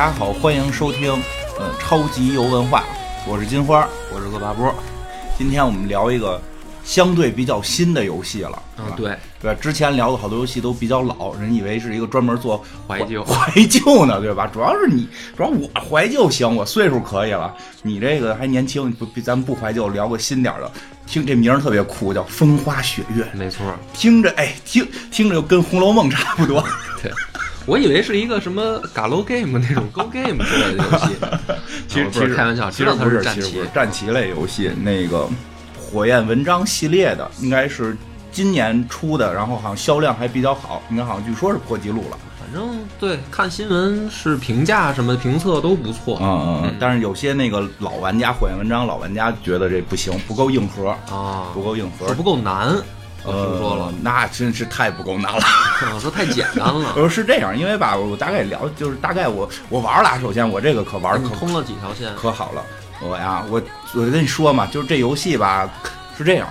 大家好，欢迎收听，呃，超级游文化，我是金花，我是恶霸波。今天我们聊一个相对比较新的游戏了，嗯，对，对，之前聊的好多游戏都比较老，人以为是一个专门做怀旧 怀旧呢，对吧？主要是你，主要我怀旧行，我岁数可以了，你这个还年轻，不，咱们不怀旧，聊个新点的。听这名儿特别酷，叫风花雪月，没错，听着，哎，听听着就跟《红楼梦》差不多。对。我以为是一个什么 Galo Game 那种 Go Game 之类的游戏，其实不是开玩笑，其实它是战棋，战棋类游戏。那个火焰文章系列的，应该是今年出的，然后好像销量还比较好，应该好像据说是破纪录了。反正对，看新闻是评价什么评测都不错。嗯嗯。但是有些那个老玩家，火焰文章老玩家觉得这不行，不够硬核啊，不够硬核，不够难。我听说了，那真是太不够难了。我 说太简单了。我 说，是这样，因为吧，我大概聊，就是大概我我玩了，首先我这个可玩可通了几条线，可好了。我呀，我我跟你说嘛，就是这游戏吧，是这样，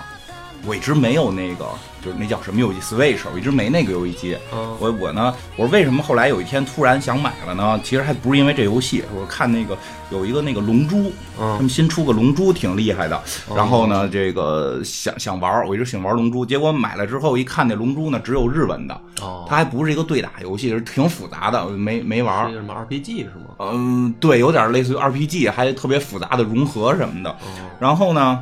我一直没有那个。就是那叫什么游戏？Switch，我一直没那个游戏机。我我呢，我说为什么后来有一天突然想买了呢？其实还不是因为这游戏，我看那个有一个那个龙珠，他们新出个龙珠挺厉害的。然后呢，这个想想玩，我一直想玩龙珠。结果买了之后一看，那龙珠呢只有日文的，它还不是一个对打游戏，是挺复杂的，没没玩。什么 RPG 是吗？嗯，对，有点类似于 RPG，还特别复杂的融合什么的。然后呢？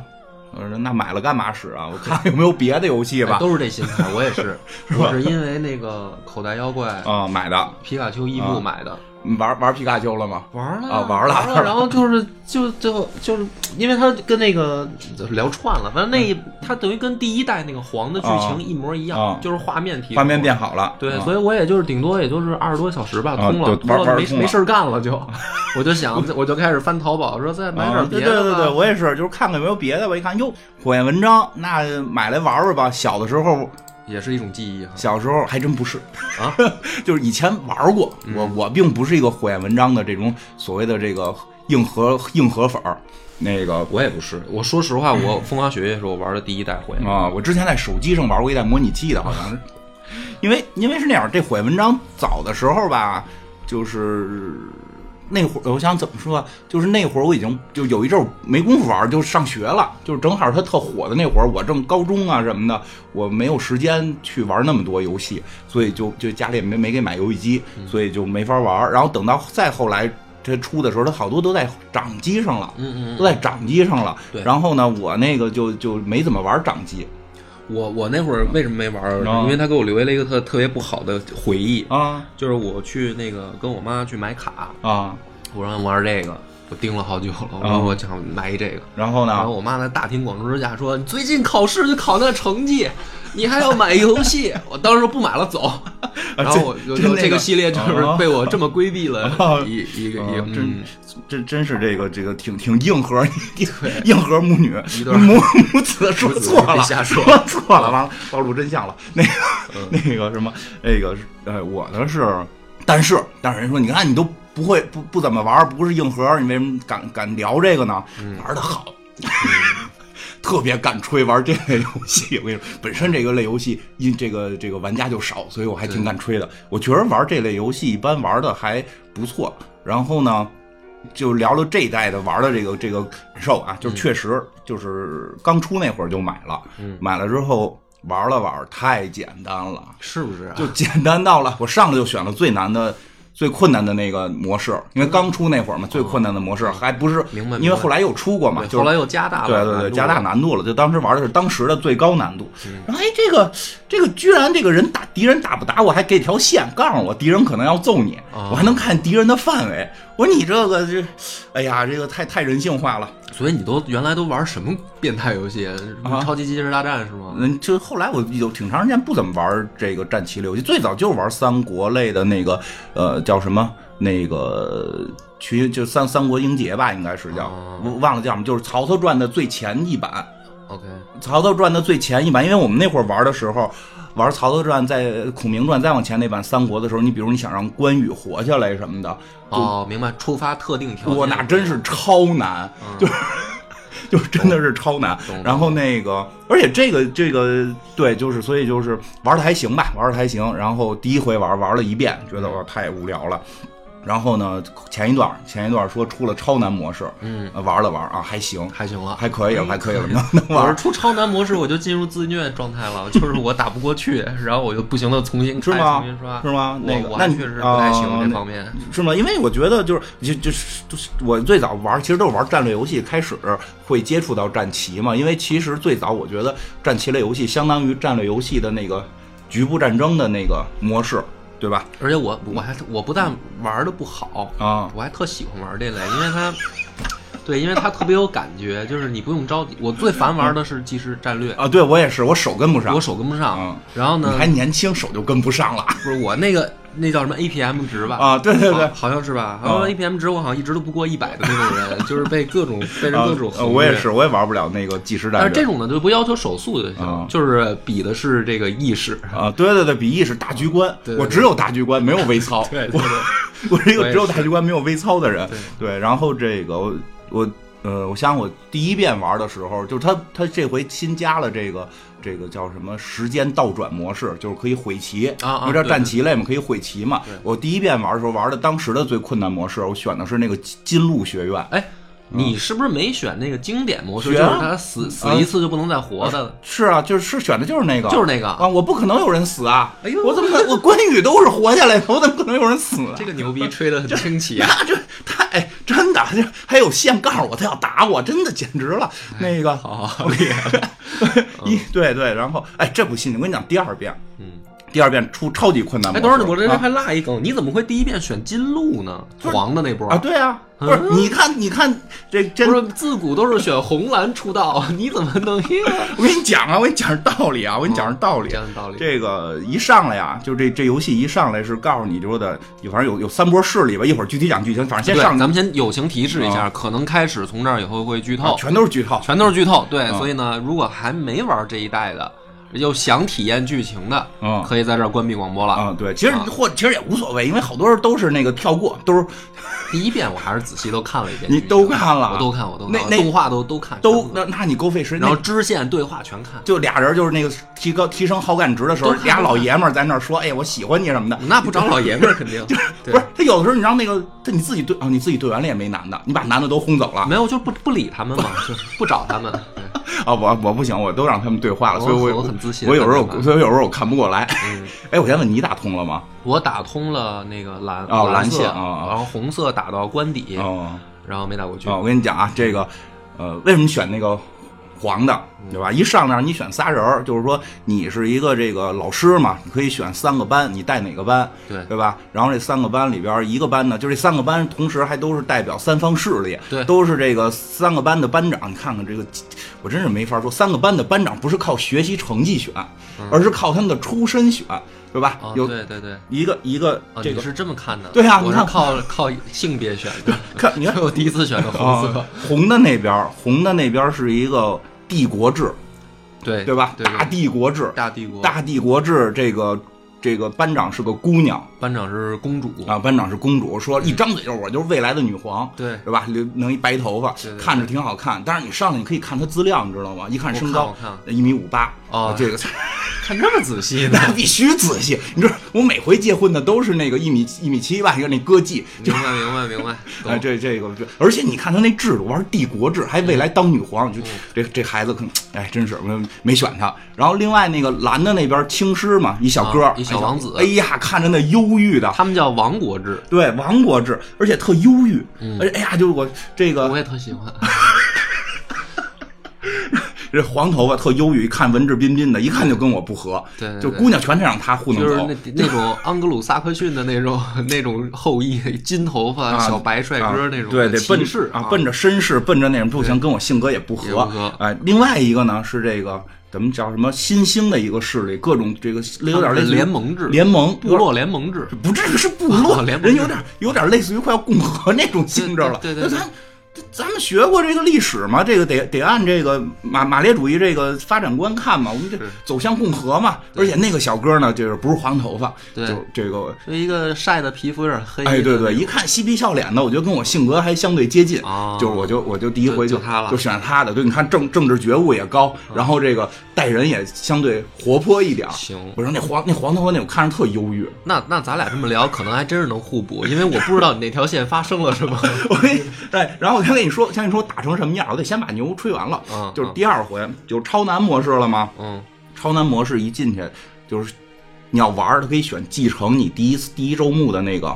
我说那买了干嘛使啊？我看有没有别的游戏吧。都是这心态，我也是。我是因为那个口袋妖怪啊买的，皮卡丘伊布买的。玩玩皮卡丘了吗？玩了啊，玩了。然后就是就就就是，因为他跟那个聊串了，反正那他等于跟第一代那个黄的剧情一模一样，就是画面提画面变好了。对，所以我也就是顶多也就是二十多小时吧，通了，玩没没事干了就，我就想我就开始翻淘宝，说再买点别的。对对对，我也是，就是看看有没有别的吧。一看哟，火焰文章，那买来玩玩吧。小的时候。也是一种记忆。小时候还真不是啊，就是以前玩过。我我并不是一个火焰文章的这种所谓的这个硬核硬核粉儿。那个我也不是。我说实话，我风花雪月是我玩的第一代火焰啊。我之前在手机上玩过一代模拟器的，好像是。因为因为是那样，这火焰文章早的时候吧，就是。那会儿我想怎么说，就是那会儿我已经就有一阵儿没工夫玩，就上学了，就是正好他特火的那会儿，我正高中啊什么的，我没有时间去玩那么多游戏，所以就就家里也没没给买游戏机，所以就没法玩。然后等到再后来他出的时候，它好多都在掌机上了，嗯嗯，都在掌机上了。然后呢，我那个就就没怎么玩掌机。我我那会儿为什么没玩？因为他给我留下了一个特特别不好的回忆啊，就是我去那个跟我妈去买卡啊，我让玩这个，我盯了好久了，我说我想买一这个，然后呢？然后我妈在大庭广众之下说：“你最近考试就考那成绩，你还要买游戏？”我当时不买了，走。然后我就这个系列就是被我这么规避了一一个一个，真真真是这个这个挺挺硬核，硬核母女母母子说错了，说错了，完了暴露真相了。那个那个什么那个呃，我的是，但是但是人说，你看你都不会不不怎么玩，不是硬核，你为什么敢敢聊这个呢？玩的好。特别敢吹玩这类游戏，我跟你说，本身这个类游戏因这个这个玩家就少，所以我还挺敢吹的。我觉得玩这类游戏一般玩的还不错。然后呢，就聊聊这一代的玩的这个这个感受啊，就确实就是刚出那会儿就买了，买了之后玩了玩，太简单了，是不是？就简单到了，我上来就选了最难的。最困难的那个模式，因为刚出那会儿嘛，最困难的模式还不是，因为后来又出过嘛，就后来又加大了，对对对，加大难度了。就当时玩的是当时的最高难度。然后哎，这个这个居然这个人打敌人打不打我，还给条线告诉我敌人可能要揍你，我还能看敌人的范围。我说你这个这，哎呀，这个太太人性化了。所以你都原来都玩什么变态游戏？超级机器人大战是吗？嗯，就后来我有挺长时间不怎么玩这个战棋类游戏，最早就是玩三国类的那个，呃，叫什么？那个群就三三国英杰吧，应该是叫，我忘了叫什么，就是曹操传的最前一版。OK，曹操传的最前一版，因为我们那会儿玩的时候。玩《曹操传》在《孔明传》再往前那版三国的时候，你比如你想让关羽活下来什么的，哦，明白，触发特定条件，我那真是超难，就是 就真的是超难。然后那个，而且这个这个对，就是所以就是玩的还行吧，玩的还行。然后第一回玩玩了一遍，觉得我太无聊了。然后呢，前一段前一段说出了超难模式，嗯，玩了玩啊，还行，还行了，还可以了，还可以了，能能玩。我是出超难模式，我就进入自虐状态了，就是我打不过去，然后我就不行了，重新是吗？重新刷是吗？那个，那确实不太行这方面，是吗？因为我觉得就是就就是就是我最早玩，其实都是玩战略游戏开始会接触到战棋嘛，因为其实最早我觉得战棋类游戏相当于战略游戏的那个局部战争的那个模式。对吧？而且我我还我不但玩的不好啊，我还特喜欢玩这类，因为它，对，因为它特别有感觉，就是你不用着急。我最烦玩的是即时战略啊，对我也是，我手跟不上，我手跟不上。然后呢？你还年轻，手就跟不上了。不是我那个。那叫什么 APM 值吧？啊，对对对，好像是吧？好像 APM 值我好像一直都不过一百的那种人，就是被各种被人各种。我也是，我也玩不了那个计时战。但是这种呢，就不要求手速就行，就是比的是这个意识啊。对对对，比意识大局观。我只有大局观，没有微操。对，我我是一个只有大局观没有微操的人。对，然后这个我呃，我想我第一遍玩的时候，就是他他这回新加了这个。这个叫什么时间倒转模式，就是可以毁棋啊，有点战棋类嘛，可以毁棋嘛。我第一遍玩的时候玩的当时的最困难模式，我选的是那个金鹿学院。哎，你是不是没选那个经典模式？就是他死死一次就不能再活的。是啊，就是是选的就是那个，就是那个啊！我不可能有人死啊！哎呦，我怎么我关羽都是活下来的，我怎么可能有人死？这个牛逼吹的很清奇啊！这太真的，还有线告诉我他要打我，真的简直了。那个好厉害。一对对，然后哎，这不信我跟你讲，第二遍，嗯，第二遍出超级困难。哎，等会儿我这人还落一梗，你怎么会第一遍选金鹿呢？黄的那波啊？对啊，不是，你看，你看这，不是自古都是选红蓝出道，你怎么能？我跟你讲啊，我跟你讲道理啊，我跟你讲道理，讲道理。这个一上来呀，就这这游戏一上来是告诉你说的，反正有有三波势力吧，一会儿具体讲剧情，反正先上。咱们先友情提示一下，可能开始从这儿以后会剧透，全都是剧透，全都是剧透。对，所以呢，如果还没玩这一代的。又想体验剧情的，嗯，可以在这儿关闭广播了。嗯，对，其实或其实也无所谓，因为好多人都是那个跳过，都是第一遍我还是仔细都看了一遍。你都看了？我都看，我都那那动画都都看，都那那你够费时间。然后支线对话全看，就俩人就是那个提高提升好感值的时候，俩老爷们儿在那儿说：“哎，我喜欢你什么的。”那不找老爷们儿肯定 就是不是他有的时候你让那个他你自己对啊，你自己对完了也没男的，你把男的都轰走了。没有，就不不理他们嘛，就是不找他们。啊，我我不行，我都让他们对话了，所以我我很自信。我有时候，所以有时候我看不过来。哎，我先问你打通了吗？我打通了那个蓝哦蓝线啊，然后红色打到官邸，然后没打过去。我跟你讲啊，这个呃，为什么选那个？黄的，对吧？一上那儿你选仨人儿，就是说你是一个这个老师嘛，你可以选三个班，你带哪个班，对对吧？然后这三个班里边一个班呢，就这三个班同时还都是代表三方势力，对，都是这个三个班的班长。你看看这个，我真是没法说，三个班的班长不是靠学习成绩选，而是靠他们的出身选，对吧？有对对对，一个一个，这个是这么看的，对啊，我是靠靠性别选的。看，你看 我第一次选的红色，红的那边，红的那边是一个。帝国制，对对吧？大帝国制，大帝国，大帝国制。这个这个班长是个姑娘，班长是公主啊，班长是公主。说一张嘴就是我，就是未来的女皇，对对吧？留弄一白头发，看着挺好看。但是你上去你可以看她资料，你知道吗？一看身高，一米五八啊，这个。看这么仔细，那必须仔细。你知道，我每回结婚的都是那个一米一米七吧，一个那歌妓。明白，明白，明白。哎，这这个，而且你看他那制度，玩帝国制，还未来当女皇，就这这孩子可能，哎，真是没没选他。然后另外那个蓝的那边青狮嘛，一小哥，一小王子。哎呀，看着那忧郁的，他们叫王国制，对，王国制，而且特忧郁。而且哎呀，就是我这个，我也特喜欢。这黄头发特忧郁，一看文质彬彬的，一看就跟我不合。对，就姑娘全得让他糊弄走。就是那那种 安格鲁萨克逊的那种 那种后裔，金头发小白帅哥那种。对对，奔士啊，奔着绅士，奔着那种不行，跟我性格也不合。哎，另外一个呢是这个怎么叫什么新兴的一个势力，各种这个有点类似联盟制，联盟部落联盟制，不至于是部落联盟，人有点有点类似于快要共和那种性质了。对对对。咱们学过这个历史嘛，这个得得按这个马马列主义这个发展观看嘛，我们这走向共和嘛。而且那个小哥呢，就是不是黄头发，对，这个是一个晒的皮肤有点黑。哎，对对，一看嬉皮笑脸的，我觉得跟我性格还相对接近，就我就我就第一回就他了，就选他的。对，你看政政治觉悟也高，然后这个待人也相对活泼一点。行，我说那黄那黄头发那我看着特忧郁。那那咱俩这么聊，可能还真是能互补，因为我不知道你那条线发生了什么。我跟你对，然后我先跟你说，先跟你说打成什么样，我得先把牛吹完了。嗯，就是第二回就是超难模式了吗？嗯，超难模式一进去就是你要玩，它可以选继承你第一次第一周目的那个，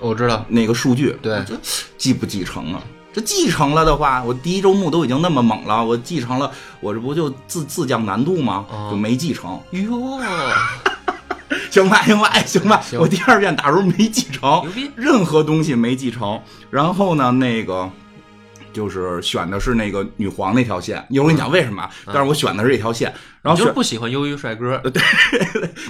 我知道那个数据。对，这继不继承啊？这继承了的话，我第一周目都已经那么猛了，我继承了，我这不就自自降难度吗？就没继承。哟。行吧，行吧，哎，行吧，我第二遍打时候没继承，任何东西没继承。然后呢，那个就是选的是那个女皇那条线。一会儿我跟你讲为什么，但是我选的是这条线。然后就不喜欢忧郁帅哥，对，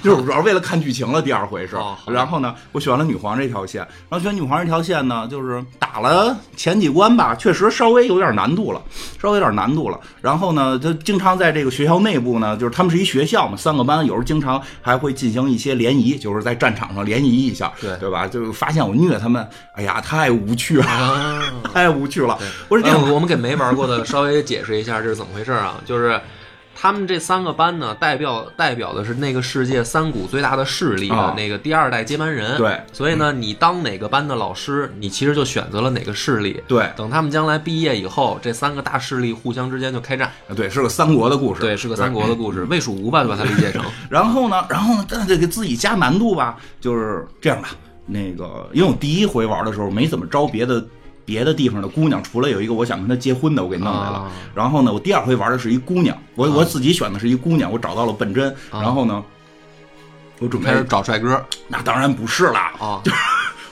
就是主要为了看剧情了。第二回是，然后呢，我选了女皇这条线。然后选女皇这条线呢，就是打了前几关吧，确实稍微有点难度了，稍微有点难度了。然后呢，就经常在这个学校内部呢，就是他们是一学校嘛，三个班，有时候经常还会进行一些联谊，就是在战场上联谊一下，对对吧？就发现我虐他们，哎呀，太无趣了，太无趣了。不是，我们给没玩过的稍微解释一下这是怎么回事啊？就是。他们这三个班呢，代表代表的是那个世界三股最大的势力的那个第二代接班人。对，所以呢，你当哪个班的老师，你其实就选择了哪个势力。对，等他们将来毕业以后，这三个大势力互相之间就开战。对，是个三国的故事。对，是个三国的故事。魏蜀吴吧，就把它理解成。然后呢，然后呢，那得给自己加难度吧。就是这样吧，那个，因为我第一回玩的时候没怎么招别的。别的地方的姑娘，除了有一个我想跟她结婚的，我给弄来了。然后呢，我第二回玩的是一姑娘，我我自己选的是一姑娘，我找到了本真。然后呢，我准备开始找帅哥。那当然不是了啊！就是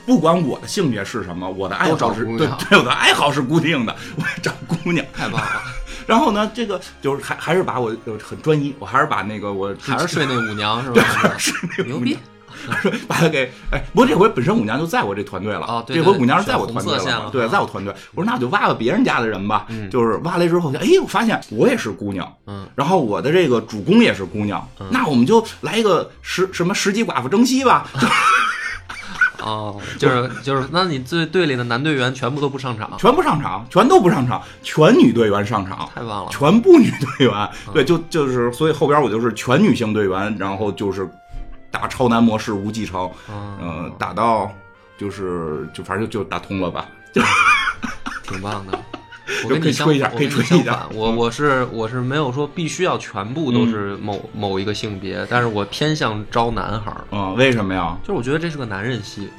不管我的性别是什么，我的爱好是对 对，我的爱好是固定的，我找姑娘。太棒了。然后呢，这个就是还还是把我很专一，我还是把那个我还是睡那舞娘是吧？牛逼。把他给哎，不过这回本身五娘就在我这团队了啊，这回五娘是在我团队了，对，在我团队。我说那我就挖挖别人家的人吧，就是挖来之后，哎，我发现我也是姑娘，嗯，然后我的这个主公也是姑娘，那我们就来一个十什么十级寡妇征西吧。哦，就是就是，那你队队里的男队员全部都不上场，全部上场，全都不上场，全女队员上场，太棒了，全部女队员，对，就就是，所以后边我就是全女性队员，然后就是。打超难模式无继承，嗯，打到就是就反正就就打通了吧，挺棒的。我可以吹一下，可以吹一下。我我是我是没有说必须要全部都是某某一个性别，但是我偏向招男孩儿。嗯，为什么呀？就是我觉得这是个男人戏。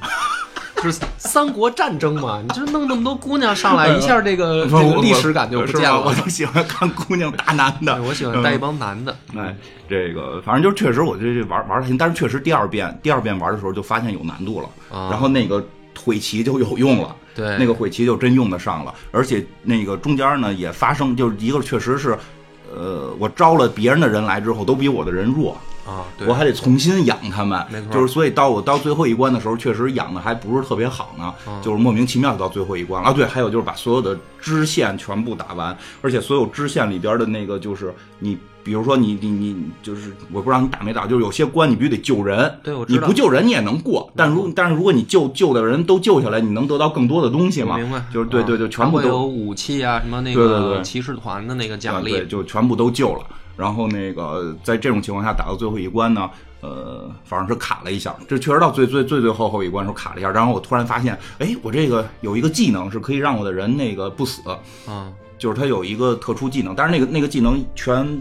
是三国战争嘛？你就弄那么多姑娘上来，一下这个这个历史感就不见了。我就喜欢看姑娘打男的，我喜欢带一帮男的。哎，这个反正就确实，我觉得这玩玩的行，但是确实第二遍第二遍玩的时候就发现有难度了。然后那个腿旗就有用了，对，那个腿旗就真用得上了。而且那个中间呢也发生，就是一个确实是，呃，我招了别人的人来之后，都比我的人弱。啊，我还得重新养他们，没错就是所以到我到最后一关的时候，确实养的还不是特别好呢，就是莫名其妙就到最后一关了。啊，对，还有就是把所有的支线全部打完，而且所有支线里边的那个就是你，比如说你你你就是我不知道你打没打，就是有些关你必须得救人，对，我知道你不救人你也能过，但如但是如果你救救的人都救下来，你能得到更多的东西吗？明白？就是对对对，全部都有武器啊，什么那个骑士团的那个奖励，对，就全部都救了。然后那个在这种情况下打到最后一关呢，呃，反正是卡了一下，这确实到最最最最后后一关时候卡了一下。然后我突然发现，哎，我这个有一个技能是可以让我的人那个不死，嗯，就是他有一个特殊技能，但是那个那个技能全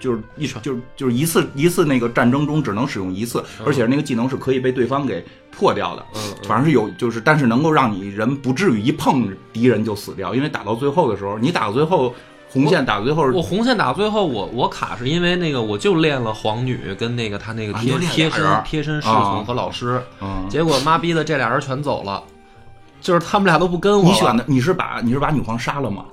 就是一场就是就是一次一次那个战争中只能使用一次，而且那个技能是可以被对方给破掉的，嗯，反正是有就是，但是能够让你人不至于一碰敌人就死掉，因为打到最后的时候，你打到最后。红线打最后，我红线打到最后，我我卡是因为那个，我就练了皇女跟那个他那个贴贴身贴身侍从和老师，结果妈逼的这俩人全走了，就是他们俩都不跟我。你选的你是把你是把女皇杀了吗？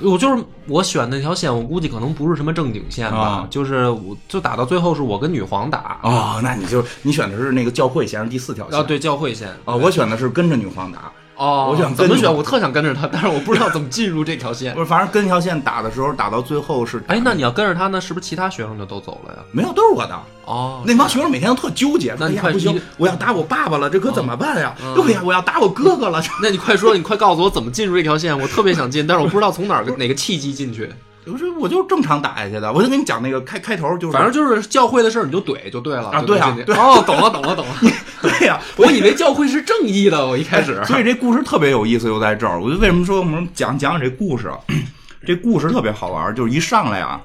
我就是我选那条线，我估计可能不是什么正经线吧，就是我就打到最后是我跟女皇打。哦，那你就你选的是那个教会线，是第四条线。啊，对，教会线。啊，我选的是跟着女皇打。哦，我想怎么选？我特想跟着他，但是我不知道怎么进入这条线。不是，反正跟这条线打的时候，打到最后是。哎，那你要跟着他呢，是不是其他学生就都走了呀？没有，都是我的。哦，那帮学生每天都特纠结。那你快不行，我要打我爸爸了，这可怎么办呀？对呀，我要打我哥哥了。那你快说，你快告诉我怎么进入这条线？我特别想进，但是我不知道从哪个哪个契机进去。不是，我就正常打下去的。我就跟你讲那个开开头，就是反正就是教会的事儿，你就怼就对了啊。对啊，哦，懂了，懂了，懂了。对呀，我以为教会是正义的，我一开始。所以这故事特别有意思，就在这儿。我就为什么说我们讲讲讲这故事？这故事特别好玩，就是一上来啊。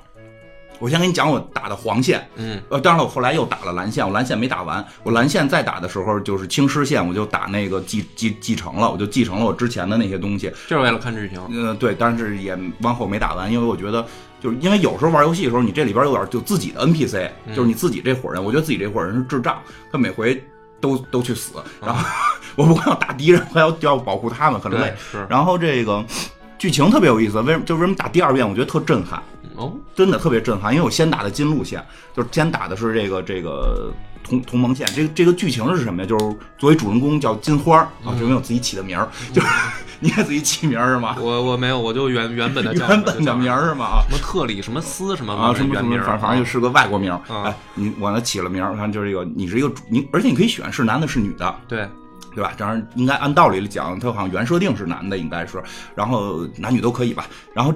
我先给你讲我打的黄线，嗯，呃，当然了，我后来又打了蓝线，我蓝线没打完，我蓝线再打的时候就是青狮线，我就打那个继继继承了，我就继承了我之前的那些东西，就是为了看剧情，呃，对，但是也往后没打完，因为我觉得，就是因为有时候玩游戏的时候，你这里边有点就自己的 NPC，就是你自己这伙人，我觉得自己这伙人是智障，他每回都都去死，然后 我不光要打敌人，还要要保护他们，很累，是，然后这个剧情特别有意思，为什么就为什么打第二遍我觉得特震撼。哦，真的特别震撼，因为我先打的金路线，就是先打的是这个这个同同盟线。这个这个剧情是什么呀？就是作为主人公叫金花啊，就为我自己起的名儿，就是 你给自己起名是吗？我我没有，我就原原本的 原本的名是吗？啊，什么特里什么斯什么啊什么什么，反反正就是个外国名。哎，你我呢起了名，反正就是这个，你是一个你，而且你可以选是男的是女的，对对吧？当然应该按道理讲，他好像原设定是男的，应该是，然后男女都可以吧。然后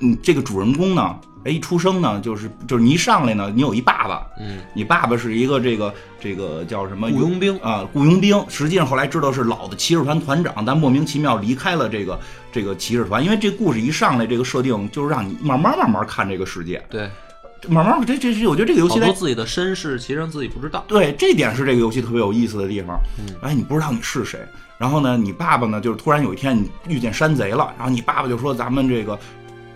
嗯，这个主人公呢？哎，一出生呢，就是就是你一上来呢，你有一爸爸，嗯，你爸爸是一个这个这个叫什么雇佣兵啊，雇佣兵。实际上后来知道是老的骑士团团长，但莫名其妙离开了这个这个骑士团。因为这故事一上来，这个设定就是让你慢慢慢慢看这个世界，对，慢慢这这是我觉得这个游戏好多自己的身世其实自己不知道，对，这点是这个游戏特别有意思的地方。嗯，哎，你不知道你是谁，然后呢，你爸爸呢，就是突然有一天你遇见山贼了，然后你爸爸就说咱们这个。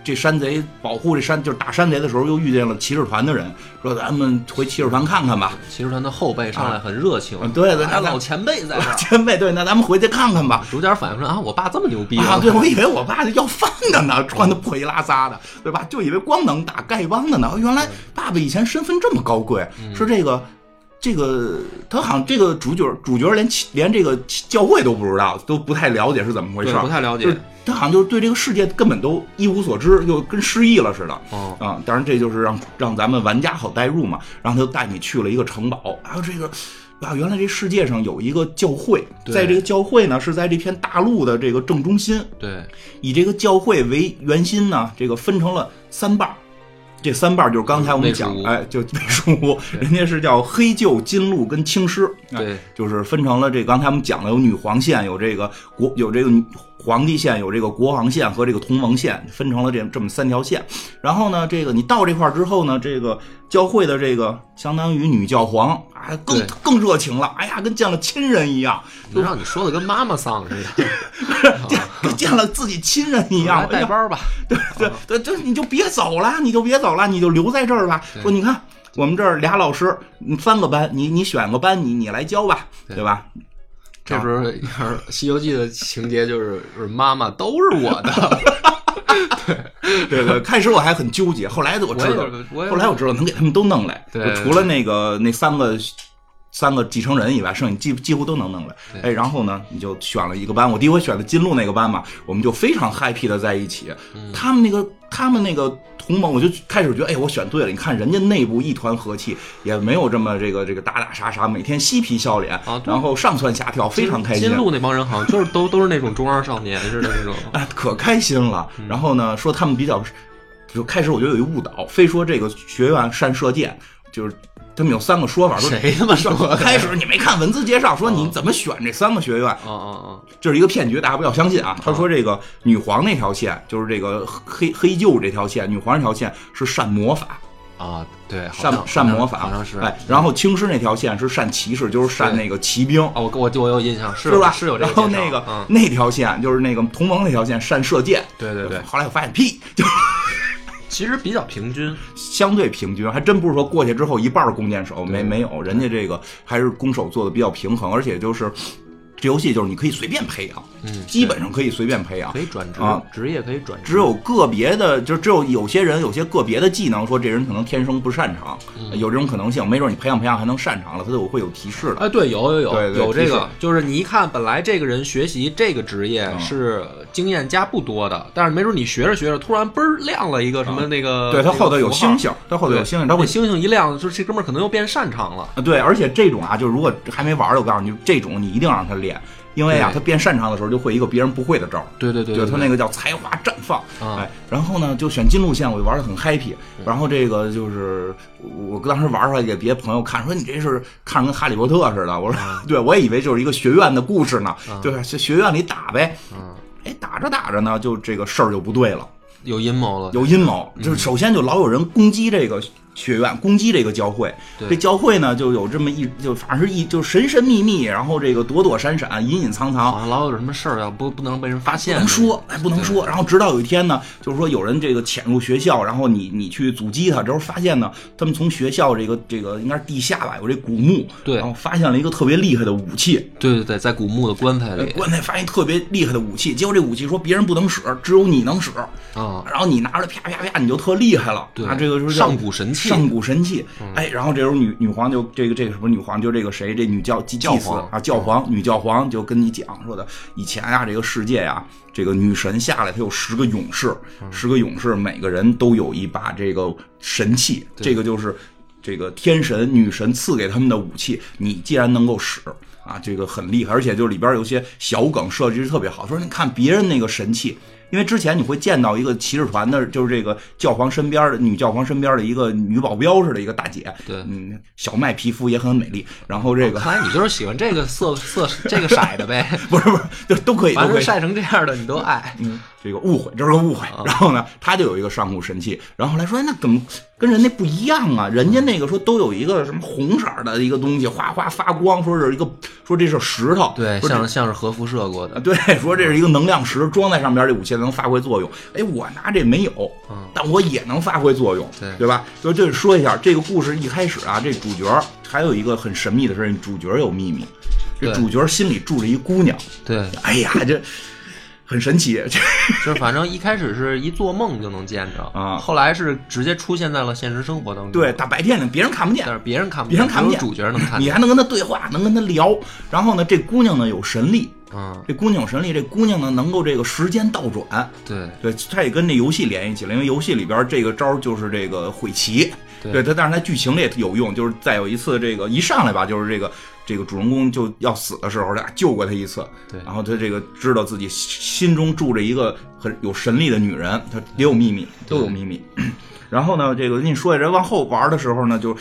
这山贼保护这山，就是打山贼的时候，又遇见了骑士团的人，说咱们回骑士团看看吧。骑士团的后辈上来很热情，对对，老前辈在这 前辈对，那咱们回去看看吧。主角反应说啊，我爸这么牛逼啊！对，我以为我爸要饭的呢，穿的破衣拉撒的，对吧？就以为光能打丐帮的呢。原来爸爸以前身份这么高贵，是这个。这个他好像这个主角主角连连这个教会都不知道，都不太了解是怎么回事，不太了解。他好像就是对这个世界根本都一无所知，就跟失忆了似的。哦啊，当然这就是让让咱们玩家好代入嘛。然后他就带你去了一个城堡，还有这个啊，原来这世界上有一个教会，在这个教会呢是在这片大陆的这个正中心。对，以这个教会为圆心呢，这个分成了三半。这三瓣就是刚才我们讲，哎，就魏书屋，人家是叫黑鹫、金鹿跟青狮，对，就是分成了这刚才我们讲的有女皇线，有这个国，有这个皇帝线，有这个国王线和这个同盟线，分成了这这么三条线。然后呢，这个你到这块之后呢，这个教会的这个相当于女教皇啊，更更热情了，哎呀，跟见了亲人一样，就让你说的跟妈妈桑似的。跟见了自己亲人一样，带班吧，对对对，就你就别走了，你就别走了，你就留在这儿吧。说你看，我们这儿俩老师，三个班，你你选个班，你你来教吧，对吧？这时候《西游记》的情节就是是妈妈都是我的，对对对。开始我还很纠结，后来我知道，后来我知道能给他们都弄来，除了那个那三个。三个继承人以外，剩下几几乎都能弄来。哎，然后呢，你就选了一个班。我第一回选的金鹿那个班嘛，我们就非常 happy 的在一起。他们那个他们那个同盟，我就开始觉得，哎，我选对了。你看人家内部一团和气，也没有这么这个这个打打杀杀，每天嬉皮笑脸，然后上蹿下跳，非常开心。金鹿那帮人好像就是都都是那种中二少年似的那种，哎，可开心了。然后呢，说他们比较，就开始我觉得有一误导，非说这个学院善射箭，就是。他们有三个说法，说谁他妈说？开始你没看文字介绍，说你怎么选这三个学院？啊啊啊！这是一个骗局，大家不要相信啊！他说这个女皇那条线，就是这个黑黑鹫这条线，女皇这条线是善魔法啊，对，善善魔法好像是。哎，然后青狮那条线是善骑士，就是善那个骑兵。哦，我我我有印象，是吧？是有这个。然后那个那条线就是那个同盟那条线善射箭。对对对。后来我发现屁就。其实比较平均，相对平均，还真不是说过去之后一半弓箭手没没有，人家这个还是攻守做的比较平衡，而且就是这游戏就是你可以随便培养，嗯，基本上可以随便培养，可以转职啊，职业可以转职。只有个别的，就只有有些人有些个别的技能，说这人可能天生不擅长，有这种可能性。没准你培养培养还能擅长了，他就会有提示的。哎，对，有有有对有这个，就是你一看，本来这个人学习这个职业嗯是经验加不多的，但是没准你学着学着，突然嘣儿亮了一个什么那个，对，他后头有星星星，他后头有星星，他会这星星一亮，就这哥们儿可能又变擅长了。啊，对，而且这种啊，就如果还没玩儿的，我告诉你，这种你一定让他练，因为啊，他变擅长的时候就会一个别人不会的招儿。对对对对他那个叫才华绽放，啊哎，然后呢就选金路线，我就玩的很 happy。然后这个就是我当时玩出来给别的朋友看，说你这是看着跟哈利波特似的。我说 对，我也以为就是一个学院的故事呢，对，学学院里打呗。嗯，哎，打着打着呢，就这个事儿就不对了，有阴谋了。有阴谋。就是首先就老有人攻击这个学院，攻击这个教会。这教会呢，就有这么一，就反正是一，就神神秘秘，然后这个躲躲闪闪，隐隐藏藏。好。像老有什么事儿要不不能被人发现，不能说，哎，不能说。然后直到有一天呢，就是说有人这个潜入学校，然后你你去阻击他，这时候发现呢，他们从学校这个这个应该是地下吧，有这古墓，对。然后发现了一个特别厉害的武器，对对对，在古墓的棺材里。棺材发现特别厉害的武器，结果这武器说别人不能使，只有你能使，啊，然后你拿着啪啪啪，你就特厉害了，对。啊，这个就是上古神器嗯上古神器，哎，然后这时候女女皇就这个这个什么女皇就这个谁这女教祭祭司教皇啊教皇女教皇就跟你讲说的，以前啊这个世界呀这个女神下来她有十个勇士，嗯。十个勇士每个人都有一把这个神器，这个就是这个天神女神赐给他们的武器，你既然能够使。啊，这个很厉害，而且就里边有些小梗设计是特别好。说你看别人那个神器，因为之前你会见到一个骑士团的，就是这个教皇身边的女教皇身边的一个女保镖似的一个大姐，对嗯，小麦皮肤也很美丽。然后这个、看来你就是喜欢这个色色这个色的呗，不是不是，就都可以都可以。凡是晒成这样的你都爱。嗯，这个误会，这是个误会。然后呢，他就有一个上古神器，然后后来说，哎那怎么跟人家不一样啊？人家那个说都有一个什么红色的一个东西，哗哗发光，说是一个，说这是石头，对，像像是核辐射过的啊，。对，说这是一个能量石，装在上边，这武器能发挥作用。哎，我拿这没有，嗯但我也能发挥作用，对对吧？就这说一下，这个故事一开始啊，这主角还有一个很神秘的事，主角有秘密，这主角心里住着一姑娘。对，哎呀，这很神奇，就是反正一开始是一做梦就能见着啊后来是直接出现在了现实生活当中。对，大白天的别人看不见但，是别人看不别人看不见，主角能看见。你还能跟他对话，能跟他聊。然后呢，这姑娘呢有神力，嗯，这姑娘有神力，这姑娘呢能够这个时间倒转。对对，她也跟这游戏联系起来，因为游戏里边这个招就是这个毁棋，对对它，但是它剧情里也有用，就是再有一次这个一上来吧，就是这个这个主人公就要死的时候，他救过他一次，对然后他这个知道自己心中住着一个很有神力的女人，他也有秘密，都有秘密。然后呢，这个跟你说一下，往后玩的时候呢，就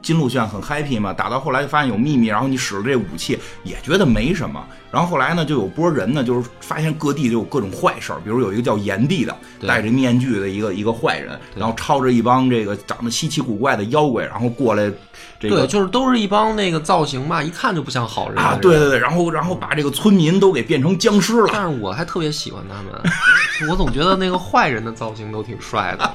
金路炫很 happy 嘛，打到后来就发现有秘密，然后你使了这武器也觉得没什么。然后后来呢，就有波人呢，就是发现各地就有各种坏事儿，比如有一个叫炎帝的，戴着面具的一个一个坏人，然后抄着一帮这个长得稀奇古怪的妖怪，然后过来这对，就是都是一帮那个造型吧，一看就不像好人啊，对对对，然后然后把这个村民都给变成僵尸了，但是我还特别喜欢他们，我总觉得那个坏人的造型都挺帅的。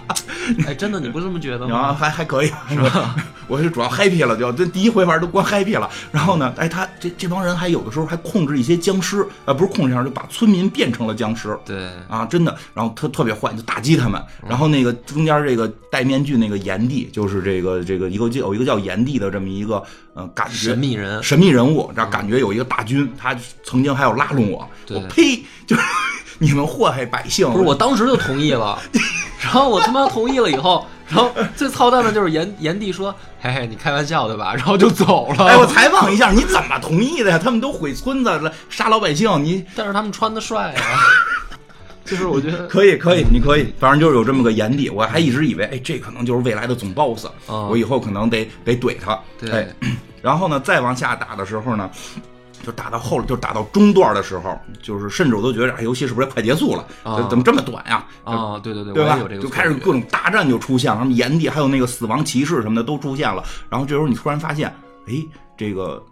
哎，真的，你不这么觉得吗？还还可以，是吧？我是主要 happy 了，就这第一回玩都光 happy 了。然后呢，哎，他这这帮人还有的时候还控制一些僵尸，呃，不是控制僵尸，就把村民变成了僵尸。对，啊，真的，然后他特别坏，就打击他们。然后那个中间这个戴面具那个炎帝，就是这个这个一个有一个叫炎帝的这么一个呃感觉神秘人。神秘人物，这感觉有一个大军，他曾经还要拉拢我，我呸，就是 你们祸害百姓，不是，我当时就同意了，然后我他妈同意了以后，然后最操蛋的就是炎炎帝说：“嘿嘿，你开玩笑对吧？”然后就走了。哎，我采访一下，你怎么同意的呀？他们都毁村子了，杀老百姓，你但是他们穿的帅啊，就是我觉得可以，可以，你可以，反正就是有这么个炎帝，我还一直以为，哎，这可能就是未来的总 boss，、嗯我以后可能得得怼他。对哎，然后呢，再往下打的时候呢，就打到后，就打到中段的时候，就是甚至我都觉得，哎，游戏是不是快结束了？啊怎么这么短呀？啊，对对对，对吧就开始各种大战就出现了，什么炎帝，还有那个死亡骑士什么的都出现了。然后这时候你突然发现，哎，这个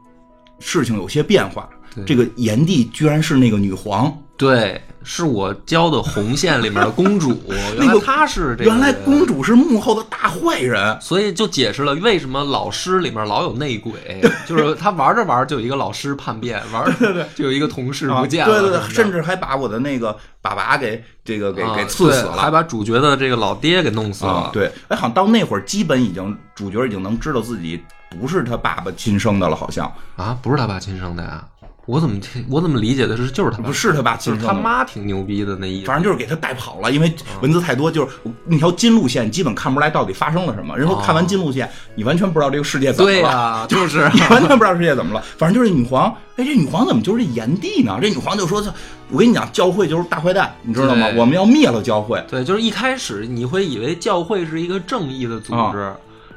事情有些变化。这个炎帝居然是那个女皇，对，是我教的红线里面的公主。那个她是这原来公主是幕后的大坏人，所以就解释了为什么老师里面老有内鬼，就是他玩着玩就有一个老师叛变，玩对对，就有一个同事不见了，对对对，甚至还把我的那个爸爸给这个给给刺死了，还把主角的这个老爹给弄死了。对，哎，好像到那会儿基本已经主角已经能知道自己不是他爸爸亲生的了，好像啊，不是他爸亲生的呀。我怎么听？我怎么理解的是，就是他不是他爸，就是他妈挺牛逼的那意思。反正就是给他带跑了，因为文字太多，就是那条金路线基本看不出来到底发生了什么。人说看完金路线，你完全不知道这个世界怎么了。就是你完全不知道世界怎么了。反正就是女皇，哎，这女皇怎么就是这炎帝呢？这女皇就说：“我跟你讲，教会就是大坏蛋，你知道吗？我们要灭了教会。”对，就是一开始你会以为教会是一个正义的组织。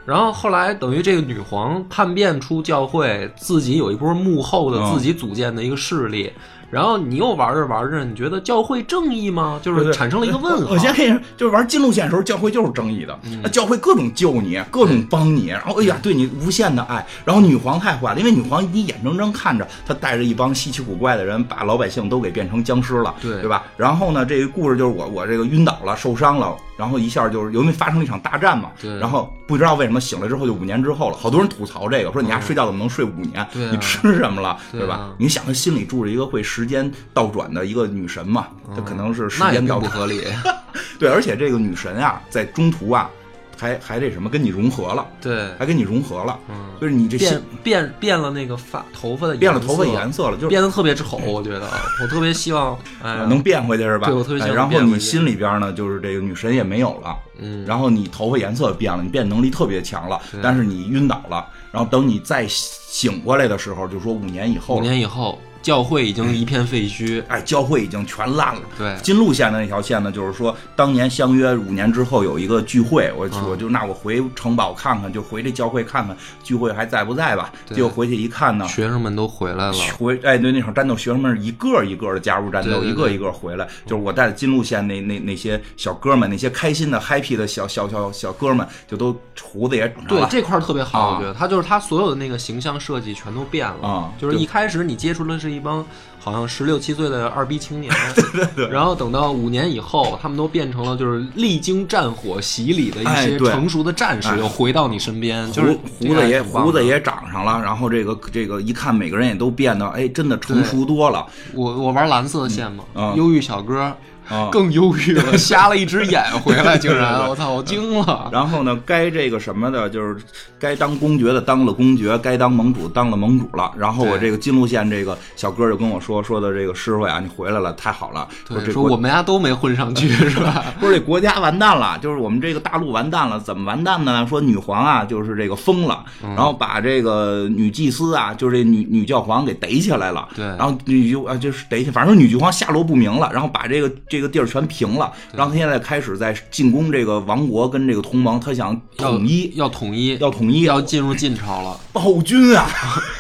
然后后来等于这个女皇叛变出教会，自己有一波幕后的自己组建的一个势力。然后你又玩着玩着，你觉得教会正义吗？就是产生了一个问号。我先跟你说，就是玩金路线的时候，教会就是正义的。那教会各种救你，各种帮你，然后哎呀，对你无限的爱。然后女皇太坏了，因为女皇你眼睁睁看着她带着一帮稀奇古怪的人，把老百姓都给变成僵尸了，对对吧？然后呢，这个故事就是我我这个晕倒了，受伤了，然后一下就是因为发生了一场大战嘛。对。然后不知道为什么醒了之后就五年之后了，好多人吐槽这个，说你家睡觉怎么能睡五年？对。你吃什么了？对吧？你想他心里住着一个会时间倒转。的一个女神嘛，他可能是时间比较不合理。对，而且这个女神啊，在中途啊，还还这什么跟你融合了，对，还跟你融合了，嗯，就是你这变变变了那个发头发的变了头发颜色了，就变得特别丑。我觉得我特别希望能变回去是吧？对，我特别希望。然后你心里边呢，就是这个女神也没有了，嗯，然后你头发颜色变了，你变能力特别强了，但是你晕倒了，然后等你再醒过来的时候，就说五年以后，五年以后。教会已经一片废墟，哎，教会已经全烂了。对，金路线的那条线呢，就是说当年相约五年之后有一个聚会，我我就那我回城堡看看，就回这教会看看聚会还在不在吧。结果回去一看呢，学生们都回来了。回哎，对那场战斗，学生们一个一个的加入战斗，一个一个回来。就是我带的金路线那那那些小哥们，那些开心的 happy 的小小小小哥们，就都胡子也长了对这块特别好，我觉得他就是他所有的那个形象设计全都变了啊，就是一开始你接触的是。一帮好像十六七岁的二逼青年，对对。然后等到五年以后，他们都变成了就是历经战火洗礼的一些成熟的战士，又回到你身边，就是胡子也胡子也长上了，然后这个这个一看，每个人也都变得哎，真的成熟多了。我我玩蓝色线嘛，忧郁小哥。更忧郁了，瞎了一只眼回来，竟然我操，我惊了。然后呢，该这个什么的，就是该当公爵的当了公爵，该当盟主当了盟主了。然后我这个金路线这个小哥就跟我说说的这个师傅呀，你回来了，太好了。说我们家都没混上去 是吧？说这国家完蛋了，就是我们这个大陆完蛋了，怎么完蛋呢？说女皇啊，就是这个疯了，然后把这个女祭司啊，就是这女女教皇给逮起来了。对，然后女就啊就是逮起，反正女教皇下落不明了，然后把这个这。这个地儿全平了，然后他现在开始在进攻这个王国跟这个同盟，他想统一，要统一，要统一，要进入晋朝了。暴君啊，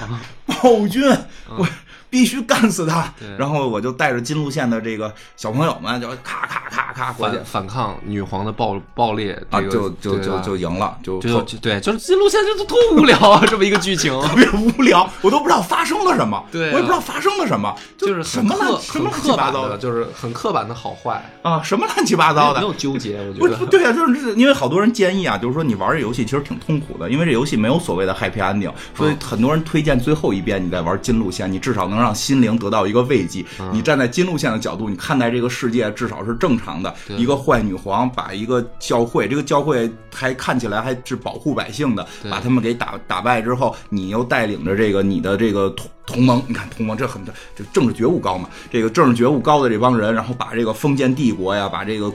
暴君，我。必须干死他！然后我就带着金路线的这个小朋友们，就咔咔咔咔反反抗女皇的暴暴烈，啊，就就就就赢了，就就对，就是金路线就多无聊啊，这么一个剧情。特别无聊，我都不知道发生了什么，对，我也不知道发生了什么，就是什么乱什么乱七八糟的，就是很刻板的好坏。啊，什么乱七八糟的，没有纠结，我觉得。不对啊，就是因为好多人建议啊，就是说你玩这游戏其实挺痛苦的，因为这游戏没有所谓的 happy ending，所以很多人推荐最后一遍你再玩金路线，你至少能让心灵得到。到一个慰藉，你站在金路线的角度，你看待这个世界至少是正常的。一个坏女皇把一个教会，这个教会还看起来还是保护百姓的，把他们给打打败之后，你又带领着这个你的这个同同盟，你看同盟这很这政治觉悟高嘛？这个政治觉悟高的这帮人，然后把这个封建帝国呀，把这个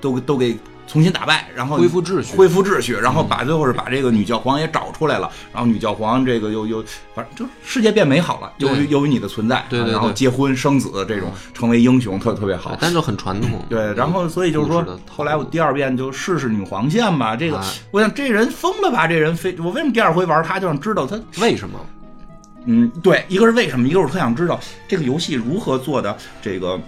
都都给。重新打败，然后恢复秩序，恢复秩序，然后把最后是把这个女教皇也找出来了，然后女教皇这个又又反正就世界变美好了，由于由于你的存在，对对，然后结婚生子这种成为英雄特特别好，但就很传统，对，然后所以就是说，后来我第二遍就试试女皇线吧，这个我想这人疯了吧，这人非我为什么第二回玩他就想知道他？为什么？嗯，对，一个是为什么，一个是特想知道这个游戏如何做的，这个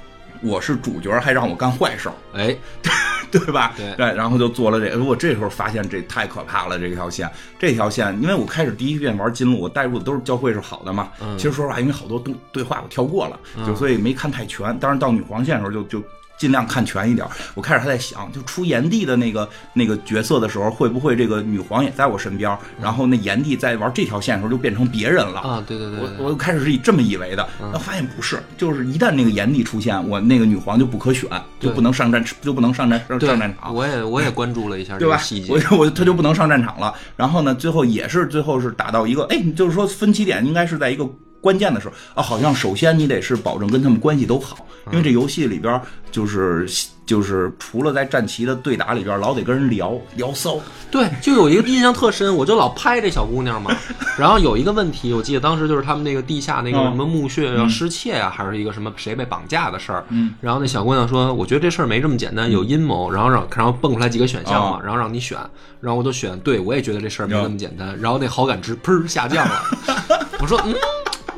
我是主角还让我干坏事，哎。对吧？对，然后就做了这。我这时候发现这太可怕了，这条线，这条线，因为我开始第一遍玩金鹿，我带入的都是教会是好的嘛。其实说实话，因为好多对对话我跳过了，就所以没看太全。但是到女皇线的时候，就就。尽量看全一点。我开始还在想，就出炎帝的那个那个角色的时候，会不会这个女皇也在我身边？然后那炎帝在玩这条线的时候就变成别人了啊！对对对，我我开始是以这么以为的，那发现不是，就是一旦那个炎帝出现，我那个女皇就不可选，就不能上战，就不能上战上战场。我也我也关注了一下这个细节，我我他就不能上战场了。然后呢，最后也是最后是打到一个，哎，就是说分歧点应该是在一个。关键的时候啊，好像首先你得是保证跟他们关系都好，因为这游戏里边就是就是除了在战旗的对打里边，老得跟人聊聊骚。对，就有一个印象特深，我就老拍这小姑娘嘛。然后有一个问题，我记得当时就是他们那个地下那个什么墓穴要失窃啊，还是一个什么谁被绑架的事儿。嗯。然后那小姑娘说：“我觉得这事儿没这么简单，有阴谋。”然后让然后蹦出来几个选项嘛，然后让你选，然后我就选，对我也觉得这事儿没那么简单。然后那好感值砰下降了。我说嗯。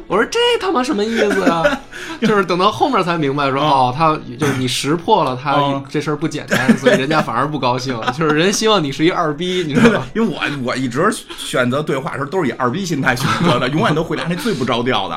我说这他妈什么意思啊？就是等到后面才明白，说哦，他就是你识破了他这事儿不简单，所以人家反而不高兴。就是人希望你是一二逼，你知道吗？因为我我一直选择对话的时候都是以二逼心态选择的，永远都回答那最不着调的，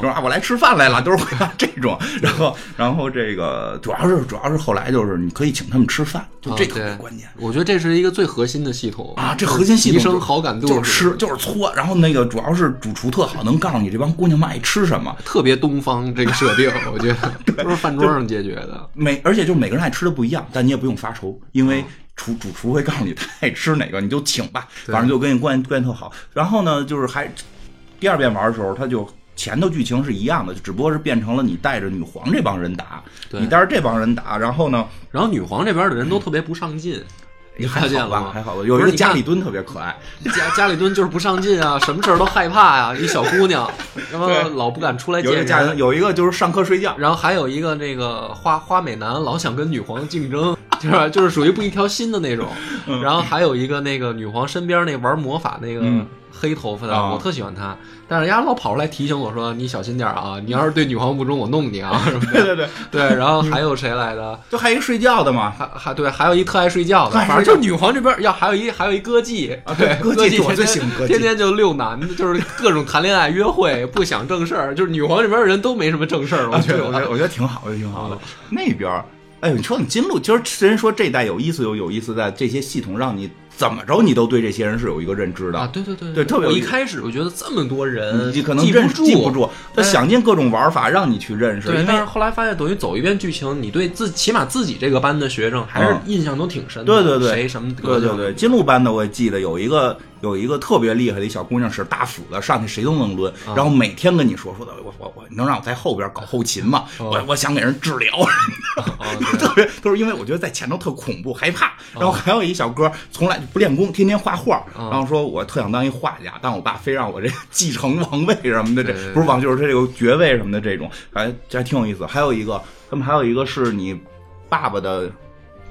说啊我来吃饭来了，都是回答这种。然后然后这个主要是主要是后来就是你可以请他们吃饭，就这个关键。我觉得这是一个最核心的系统啊，这核心系统提升好感度就是吃就是搓，然后那个主要是主厨特好，能告诉你这帮。姑娘们爱吃什么？特别东方这个设定，我觉得都是饭桌上解决的。每而且就每个人爱吃的不一样，但你也不用发愁，因为厨主厨会告诉你他爱吃哪个，你就请吧。反正就跟你关系关系特好。然后呢，就是还第二遍玩的时候，他就前头剧情是一样的，只不过是变成了你带着女皇这帮人打，你带着这帮人打。然后呢，然后女皇这边的人都特别不上进。你看见了吗？还好吧，有一个家里蹲特别可爱。家家里蹲就是不上进啊，什么事儿都害怕呀。一小姑娘，然后老不敢出来见人。有一个就是上课睡觉，然后还有一个那个花花美男，老想跟女皇竞争，就 是就是属于不一条心的那种。然后还有一个那个女皇身边那玩魔法那个。黑头发的，我特喜欢他，但是人家老跑出来提醒我说：“你小心点啊，你要是对女皇不忠，我弄你啊！” 对对对 对。然后还有谁来的？就还一个睡觉的嘛，还还对，还有一特爱睡觉的。反正就女皇这边要还有一还有一歌妓，对歌妓我最喜欢歌妓，天天就遛男的，就是各种谈恋爱约会，不想正事儿。就是女皇这边人都没什么正事儿，我觉得，我觉得我觉得挺好的，挺好的。那边，哎，你说你金鹿，就是人说这代有意思，有有意思在这些系统让你。怎么着，你都对这些人是有一个认知的啊？对对对对，特别。我一开始我觉得这么多人，你可能认记不住，他想尽各种玩法让你去认识。对，但是后来发现，等于走一遍剧情，你对自起码自己这个班的学生还是印象都挺深的。对对对，谁什么？对对对，金鹿班的我也记得有一个。有一个特别厉害的一小姑娘，是大斧子，上去谁都能抡，然后每天跟你说说的，我我我，能让我在后边搞后勤吗？我我想给人治疗，特别 都是因为我觉得在前头特恐怖害怕。然后还有一小哥从来不练功，天天画画，然后说我特想当一画家，但我爸非让我这继承王位什么的，这不是王就是他这个爵位什么的这种，还这还挺有意思。还有一个，他们还有一个是你爸爸的。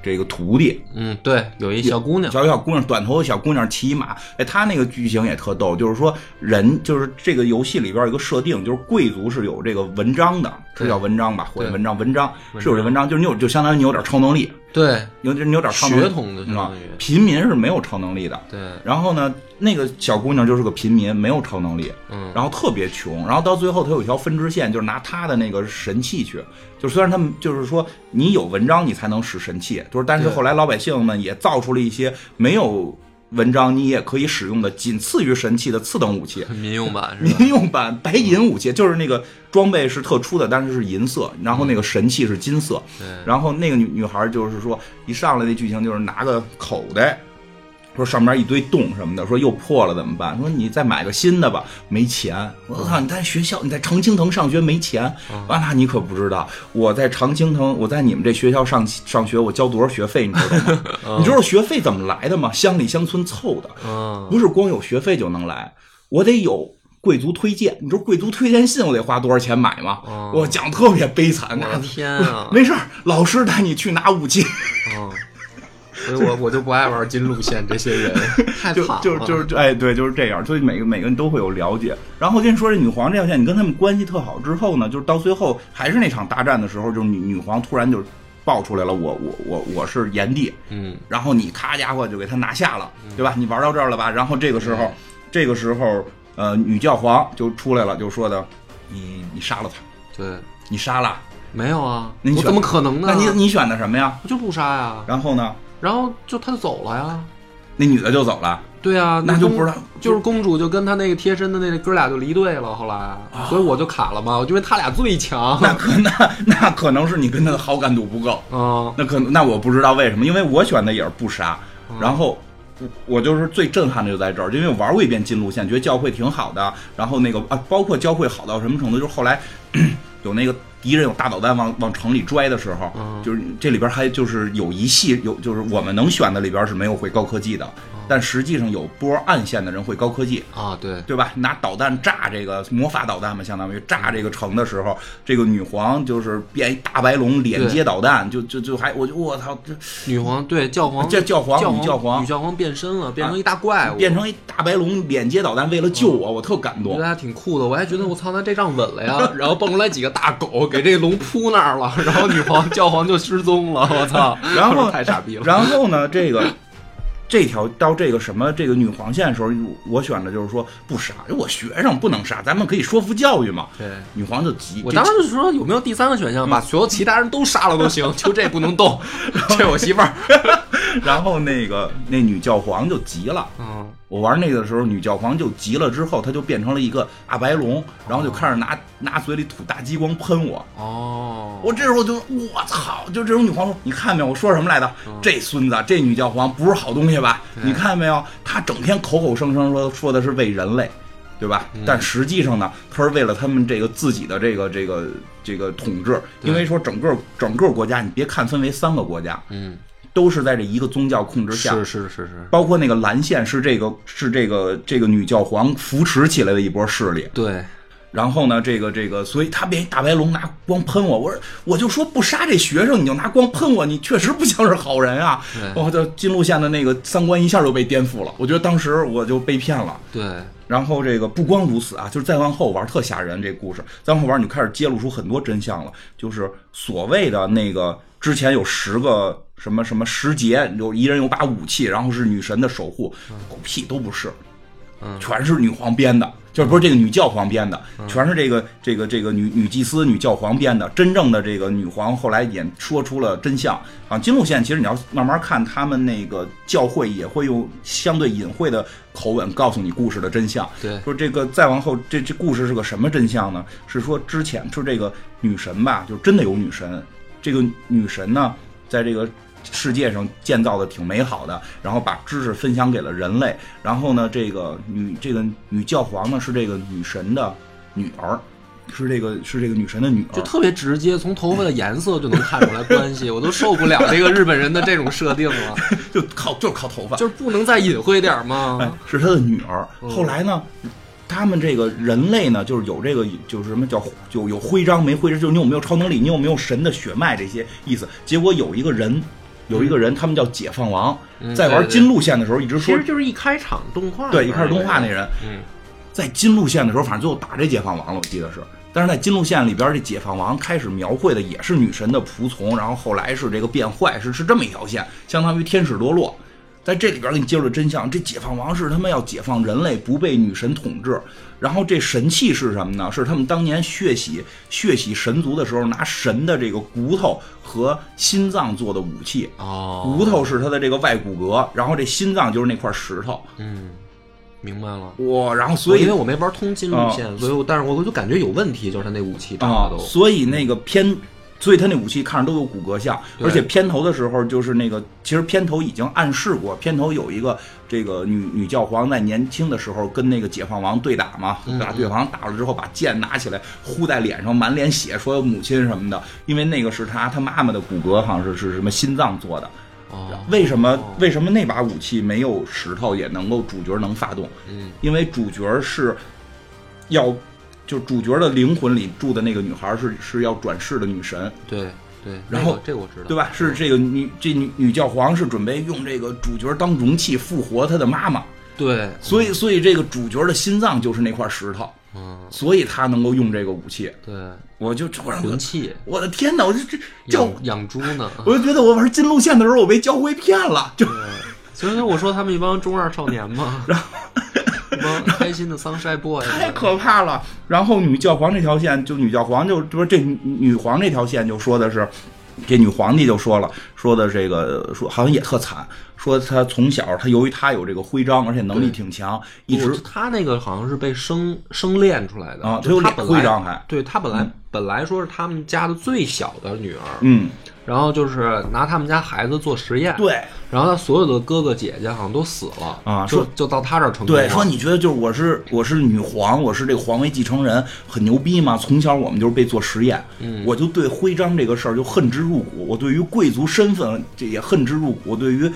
这个徒弟，嗯，对，有一小姑娘，小小姑娘，短头的小姑娘骑马，哎，她那个剧情也特逗，就是说人，就是这个游戏里边有一个设定，就是贵族是有这个文章的，这叫文章吧，或者文章，文章是有这文章，就是你有，就相当于你有点超能力。对，有点你有点血统的，是吧？平民是没有超能力的。对。然后呢，那个小姑娘就是个平民，没有超能力。嗯。然后特别穷，然后到最后她有一条分支线，就是拿她的那个神器去。就虽然他们就是说你有文章你才能使神器，就是但是后来老百姓们也造出了一些没有。文章你也可以使用的，仅次于神器的次等武器，民用版，民用版白银武器，就是那个装备是特殊的，但是是银色，然后那个神器是金色，然后那个女女孩就是说一上来那剧情就是拿个口袋。说上面一堆洞什么的，说又破了怎么办？说你再买个新的吧，没钱。我靠，你在学校，你在常青藤上学没钱？啊，那你可不知道，我在常青藤，我在你们这学校上上学，我交多少学费？你知道吗？你知道学费怎么来的吗？乡里乡村凑的，不是光有学费就能来，我得有贵族推荐。你知道贵族推荐信我得花多少钱买吗？我讲特别悲惨，那天啊，没事老师带你去拿武器。所以我我就不爱玩金路线这些人，太就就就是哎对就是这样，所以每个每个人都会有了解。然后跟你说这女皇这条线，你跟他们关系特好之后呢，就是到最后还是那场大战的时候，就是女女皇突然就爆出来了，我我我我是炎帝，嗯，然后你咔家伙就给他拿下了，对吧？你玩到这儿了吧？然后这个时候，这个时候，呃，女教皇就出来了，就说的，你你杀了他，对你杀了，没有啊？你我怎么可能呢？那你你选的什么呀？我就不杀呀。然后呢？然后就他就走了呀。那女的就走了。对啊，那就不知道，就是公主就跟他那个贴身的那哥俩就离队了。后来，所以我就卡了嘛，我因为他俩最强。那可那那可能是你跟他的好感度不够啊。那可能那我不知道为什么，因为我选的也是不杀。然后我就是最震撼的就在这儿，因为我玩过一遍金路线，觉得教会挺好的。然后那个啊，包括教会好到什么程度，就是后来 有那个敌人有大导弹往往城里拽的时候，就是这里边还就是有一系有就是我们能选的里边是没有会高科技的。但实际上有波暗线的人会高科技啊，对对吧？拿导弹炸这个魔法导弹嘛，相当于炸这个城的时候，这个女皇就是变一大白龙连接导弹，就就就还我就我操，这女皇对教皇这教皇女教皇女教皇变身了，变成一大怪物，变成一大白龙连接导弹，为了救我，我特感动，觉得还挺酷的。我还觉得我操，那这仗稳了呀！然后蹦出来几个大狗，给这龙扑那儿了，然后女皇教皇就失踪了，我操！然后 太傻逼了。然后呢，这个。这条到这个什么这个女皇线的时候，我选的就是说不杀，我学生不能杀，咱们可以说服教育嘛。对，女皇就急。我当时就说有没有第三个选项，把所有其他人都杀了都行，就这不能动，这我媳妇儿。然后那个那女教皇就急了。嗯。我玩那个的时候，女教皇就急了，之后她就变成了一个大白龙，然后就开始拿拿嘴里吐大激光喷我。哦，我这时候就我操，就这种女皇说，你看没有，我说什么来着？这孙子，这女教皇不是好东西吧？你看没有，她整天口口声声说说的是为人类，对吧？但实际上呢，她是为了他们这个自己的这个这个这个统治，因为说整个整个国家，你别看分为三个国家，嗯。都是在这一个宗教控制下，是是是是，包括那个蓝线是这个是这个这个女教皇扶持起来的一波势力。对，然后呢，这个这个，所以他变大白龙拿光喷我，我说我就说不杀这学生，你就拿光喷我，你确实不像是好人啊！我的金路线的那个三观一下就被颠覆了，我觉得当时我就被骗了。对，然后这个不光如此啊，就是再往后玩特吓人，这故事再往后玩你就开始揭露出很多真相了，就是所谓的那个。之前有十个什么什么十节，有一人有把武器，然后是女神的守护，狗屁都不是，全是女皇编的，就是不是这个女教皇编的，全是这个这个这个女女祭司、女教皇编的。真正的这个女皇后来也说出了真相啊。金路线其实你要慢慢看，他们那个教会也会用相对隐晦的口吻告诉你故事的真相。对，说这个再往后，这这故事是个什么真相呢？是说之前是这个女神吧，就真的有女神。这个女神呢，在这个世界上建造的挺美好的，然后把知识分享给了人类。然后呢，这个女这个女教皇呢是这个女神的女儿，是这个是这个女神的女儿，就特别直接，从头发的颜色就能看出来关系。我都受不了这个日本人的这种设定了，就靠就是靠头发，就是不能再隐晦点吗？是他的女儿。后来呢？他们这个人类呢，就是有这个，就是什么叫就有徽章没徽章，就是你有没有超能力，你有没有神的血脉这些意思。结果有一个人，有一个人，他们叫解放王，在玩金路线的时候一直说，其实就是一开场动画，对，一开始动画那人，在金路线的时候，反正最后打这解放王了，我记得是。但是在金路线里边，这解放王开始描绘的也是女神的仆从，然后后来是这个变坏，是是这么一条线，相当于天使堕落。在这里边给你揭露真相，这解放王是他们要解放人类，不被女神统治。然后这神器是什么呢？是他们当年血洗血洗神族的时候，拿神的这个骨头和心脏做的武器。哦，骨头是他的这个外骨骼，然后这心脏就是那块石头。嗯，明白了。哇，然后所以因为我没玩通金路线，所以但是我就感觉有问题，就是他那武器啊，所以那个偏。所以他那武器看着都有骨骼像，而且片头的时候就是那个，其实片头已经暗示过，片头有一个这个女女教皇在年轻的时候跟那个解放王对打嘛，把解放王打了之后，把剑拿起来呼在脸上，满脸血，说母亲什么的，因为那个是他他妈妈的骨骼，好像是是什么心脏做的。为什么为什么那把武器没有石头也能够主角能发动？嗯，因为主角是要。就主角的灵魂里住的那个女孩是是要转世的女神，对对，然后这个我知道，对吧？是这个女这女女教皇是准备用这个主角当容器复活她的妈妈，对，所以所以这个主角的心脏就是那块石头，嗯，所以他能够用这个武器。对，我就突然魂器，我的天哪！我就这教养猪呢，我就觉得我玩金路线的时候，我被教会骗了。就所以我说他们一帮中二少年嘛，然后一帮开心的 sunshine boy，太可怕了。然后女教皇这条线，就女教皇就就是这女皇这条线就说的是。这女皇帝就说了，说的这个说好像也特惨，说她从小她由于她有这个徽章，而且能力挺强，一直她那个好像是被生生练出来的啊，她有俩徽章还，对她本来本来说是他们家的最小的女儿，嗯。然后就是拿他们家孩子做实验，对。然后他所有的哥哥姐姐好像都死了啊，说就到他这儿成功。对，说你觉得就是我是我是女皇，我是这个皇位继承人，很牛逼吗？从小我们就是被做实验，我就对徽章这个事儿就恨之入骨。我对于贵族身份这也恨之入骨。我对于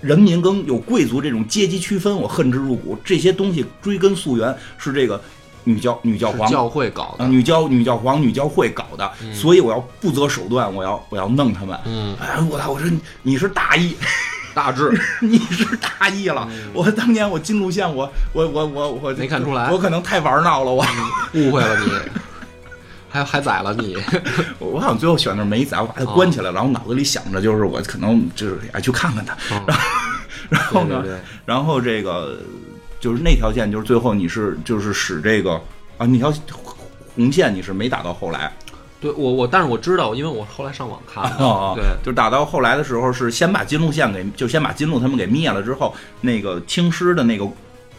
人民跟有贵族这种阶级区分，我恨之入骨。这些东西追根溯源是这个。女教女教皇教会搞的，女教女教皇女教会搞的，所以我要不择手段，我要我要弄他们。嗯，哎，我操！我说你是大义大志，你是大意 了。我当年我进路线，我我我我我没看出来，我可能太玩闹了，我误会了你，还还宰了你。我好像最后选的没宰，我把他关起来了。然后脑子里想着就是我可能就是哎去看看他。然后然后呢？然后这个。就是那条线，就是最后你是就是使这个啊，那条红线你是没打到后来。对我我，但是我知道，因为我后来上网看了。对，就打到后来的时候，是先把金路线给，就先把金路他们给灭了之后，那个青狮的那个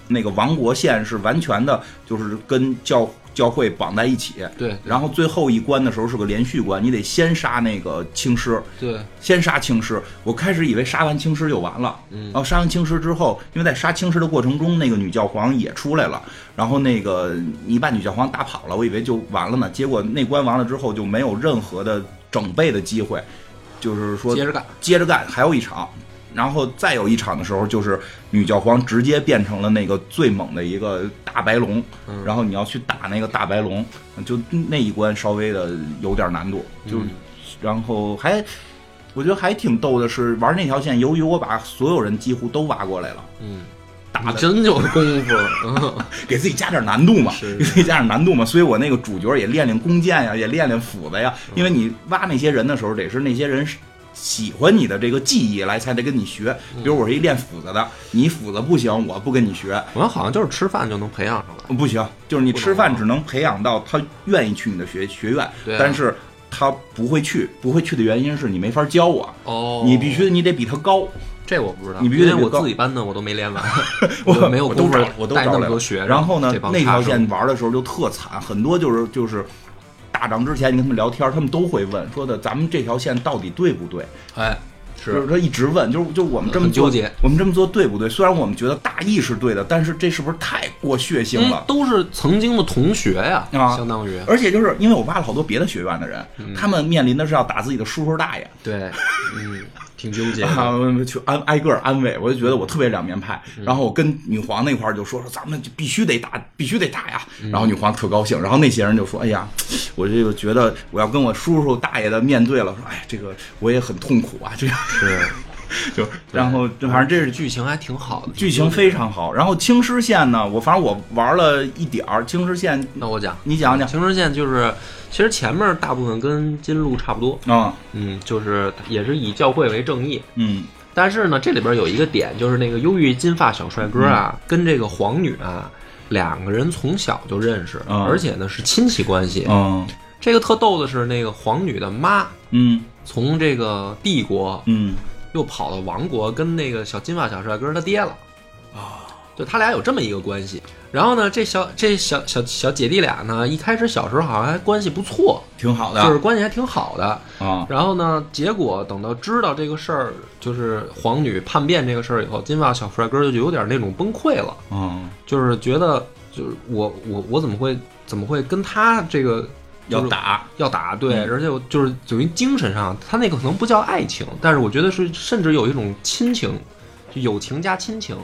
那个王国线是完全的，就是跟教。教会绑在一起，对，然后最后一关的时候是个连续关，你得先杀那个青狮，对，先杀青狮。我开始以为杀完青狮就完了，嗯，然后杀完青狮之后，因为在杀青狮的过程中，那个女教皇也出来了，然后那个你把女教皇打跑了，我以为就完了呢。结果那关完了之后就没有任何的整备的机会，就是说接着干，接着干，还有一场。然后再有一场的时候，就是女教皇直接变成了那个最猛的一个大白龙，然后你要去打那个大白龙，就那一关稍微的有点难度，就然后还我觉得还挺逗的是玩那条线，由于我把所有人几乎都挖过来了，嗯，打真有功夫，给自己加点难度嘛，给自己加点难度嘛，所以我那个主角也练练弓箭呀，也练练斧子呀，因为你挖那些人的时候，得是那些人。喜欢你的这个技艺来才得跟你学，比如我是一练斧子的，你斧子不行，我不跟你学。我好像就是吃饭就能培养上来，不行，就是你吃饭只能培养到他愿意去你的学学院，但是他不会去，不会去的原因是你没法教我。哦，你必须你得比他高，这我不知道，你必须得我自己班的我都没练完，我没有都招，我都招那么多学。然后呢，那条线玩的时候就特惨，很多就是就是。打仗之前，你跟他们聊天，他们都会问说的：“咱们这条线到底对不对？”哎，是他一直问，就是就我们这么纠结，我们这么做对不对？虽然我们觉得大意是对的，但是这是不是太过血腥了？都是曾经的同学呀，啊，相当于。而且就是因为我挖了好多别的学院的人，他们面临的是要打自己的叔叔大爷。对，嗯。挺纠结，去安挨个安慰，我就觉得我特别两面派。然后我跟女皇那块儿就说说，咱们就必须得打，必须得打呀。然后女皇特高兴。然后那些人就说，哎呀，我这个觉得我要跟我叔叔大爷的面对了。说，哎，这个我也很痛苦啊。这个是，就然后反正这是剧情还挺好的，剧情非常好。然后青狮线呢，我反正我玩了一点儿青狮线。那我讲，你讲讲青狮线就是。其实前面大部分跟金鹿差不多啊，嗯，就是也是以教会为正义，嗯，但是呢，这里边有一个点，就是那个忧郁金发小帅哥啊，跟这个皇女啊，两个人从小就认识，而且呢是亲戚关系，嗯，这个特逗的是那个皇女的妈，嗯，从这个帝国，嗯，又跑到王国跟那个小金发小帅哥他爹了，啊，就他俩有这么一个关系。然后呢，这小这小小小姐弟俩呢，一开始小时候好像还关系不错，挺好的，就是关系还挺好的。啊。然后呢，结果等到知道这个事儿，就是皇女叛变这个事儿以后，金发小帅哥就有点那种崩溃了，嗯，就是觉得就是我我我怎么会怎么会跟他这个要打要打对，而且我就是等于精神上，他那个可能不叫爱情，但是我觉得是甚至有一种亲情，就友情加亲情。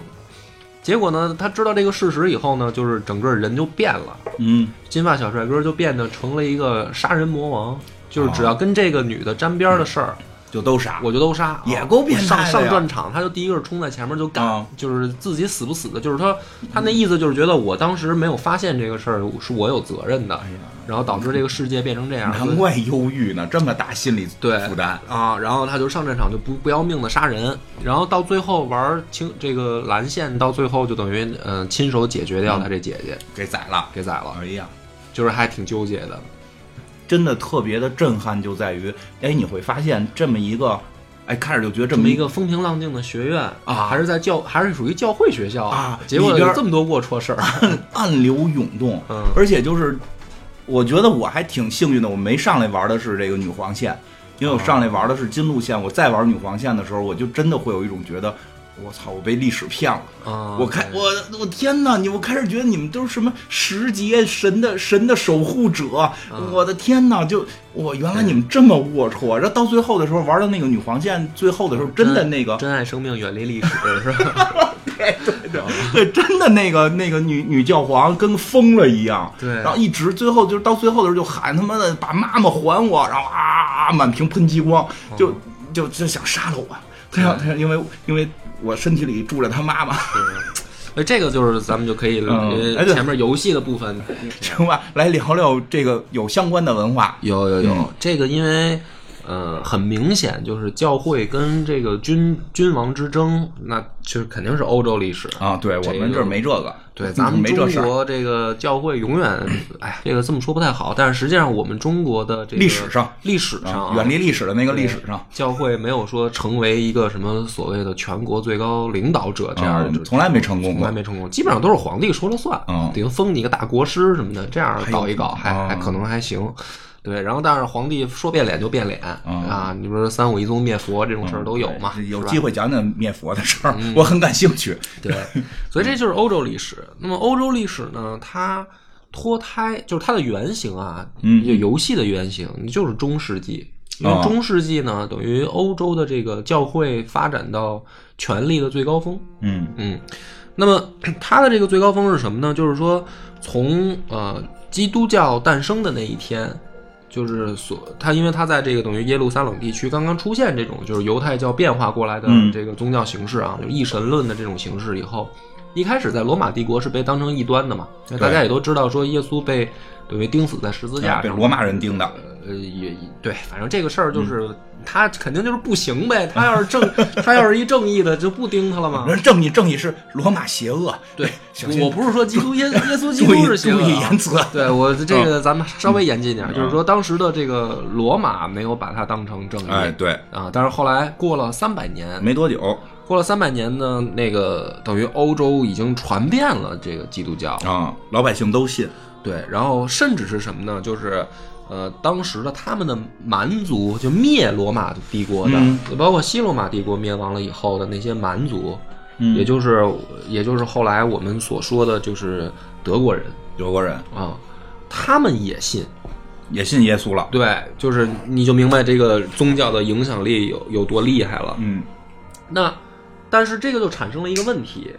结果呢，他知道这个事实以后呢，就是整个人就变了。嗯，金发小帅哥就变得成了一个杀人魔王，就是只要跟这个女的沾边的事儿，就都杀，我就都杀，也够变态上上战场，他就第一个冲在前面就干，就是自己死不死的，就是他他那意思就是觉得我当时没有发现这个事儿是我有责任的，然后导致这个世界变成这样，难怪忧郁呢，这么大心理 负担啊，然后他就上战场就不不要命的杀人，然后到最后玩清这个蓝线，到最后就等于嗯亲手解决掉他这姐姐，给宰了，给宰了，哎呀，就是还挺纠结的。真的特别的震撼，就在于，哎，你会发现这么一个，哎，开始就觉得这么一个风平浪静的学院啊，还是在教，还是属于教会学校啊，结果有这么多龌龊事儿，暗流涌动，嗯，而且就是，我觉得我还挺幸运的，我没上来玩的是这个女皇线，因为我上来玩的是金路线，我再玩女皇线的时候，我就真的会有一种觉得。我操！我被历史骗了啊！我开我我天哪！你我开始觉得你们都是什么时节神的神的守护者！我的天哪！就我原来你们这么龌龊，然后到最后的时候玩到那个女皇线，最后的时候真的那个珍爱生命，远离历史，是吧？对对对对，真的那个那个女女教皇跟疯了一样，对，然后一直最后就是到最后的时候就喊他妈的把妈妈还我，然后啊满屏喷激光，就就就想杀了我，他想他因为因为。我身体里住着他妈妈，所以这个就是咱们就可以前面游戏的部分，行吧？来聊聊这个有相关的文化，有有有这个，因为。呃，很明显就是教会跟这个君君王之争，那就是肯定是欧洲历史。啊。对我们这儿没这个，对 咱们中国这个教会永远，哎呀，这个这么说不太好，但是实际上我们中国的这个历史上，历史上远离历史的那个历史上，教会没有说成为一个什么所谓的全国最高领导者这样的，从来没成功过，从来没成功，基本上都是皇帝说了算，嗯，顶封你一个大国师什么的，这样搞一搞还还可能还行。对，然后但是皇帝说变脸就变脸啊！你说三武一宗灭佛这种事儿都有嘛？有机会讲讲灭佛的事儿，我很感兴趣。对，所以这就是欧洲历史。那么欧洲历史呢？它脱胎就是它的原型啊，就游戏的原型就是中世纪。因为中世纪呢，等于欧洲的这个教会发展到权力的最高峰。嗯嗯，那么 它的这个最高峰是什么呢？就是说从呃基督教诞生的那一天。就是所他，因为他在这个等于耶路撒冷地区刚刚出现这种就是犹太教变化过来的这个宗教形式啊，就一神论的这种形式以后，一开始在罗马帝国是被当成异端的嘛，大家也都知道说耶稣被等于钉死在十字架上，被罗马人钉的，呃也对，反正这个事儿就是。他肯定就是不行呗，他要是正，他要是一正义的，就不盯他了吗？正义，正义是罗马邪恶。对，我不是说基督耶 耶稣基督是邪恶。注意言辞。对我这个咱们稍微严谨点，就是说当时的这个罗马没有把他当成正义。哎，对啊，但是后来过了三百年，没多久，过了三百年呢，那个等于欧洲已经传遍了这个基督教啊，老百姓都信。对，然后甚至是什么呢？就是。呃，当时的他们的蛮族就灭罗马帝国的，包括西罗马帝国灭亡了以后的那些蛮族，也就是也就是后来我们所说的就是德国人，德国人啊，他们也信，也信耶稣了。对，就是你就明白这个宗教的影响力有有多厉害了。嗯，那但是这个就产生了一个问题，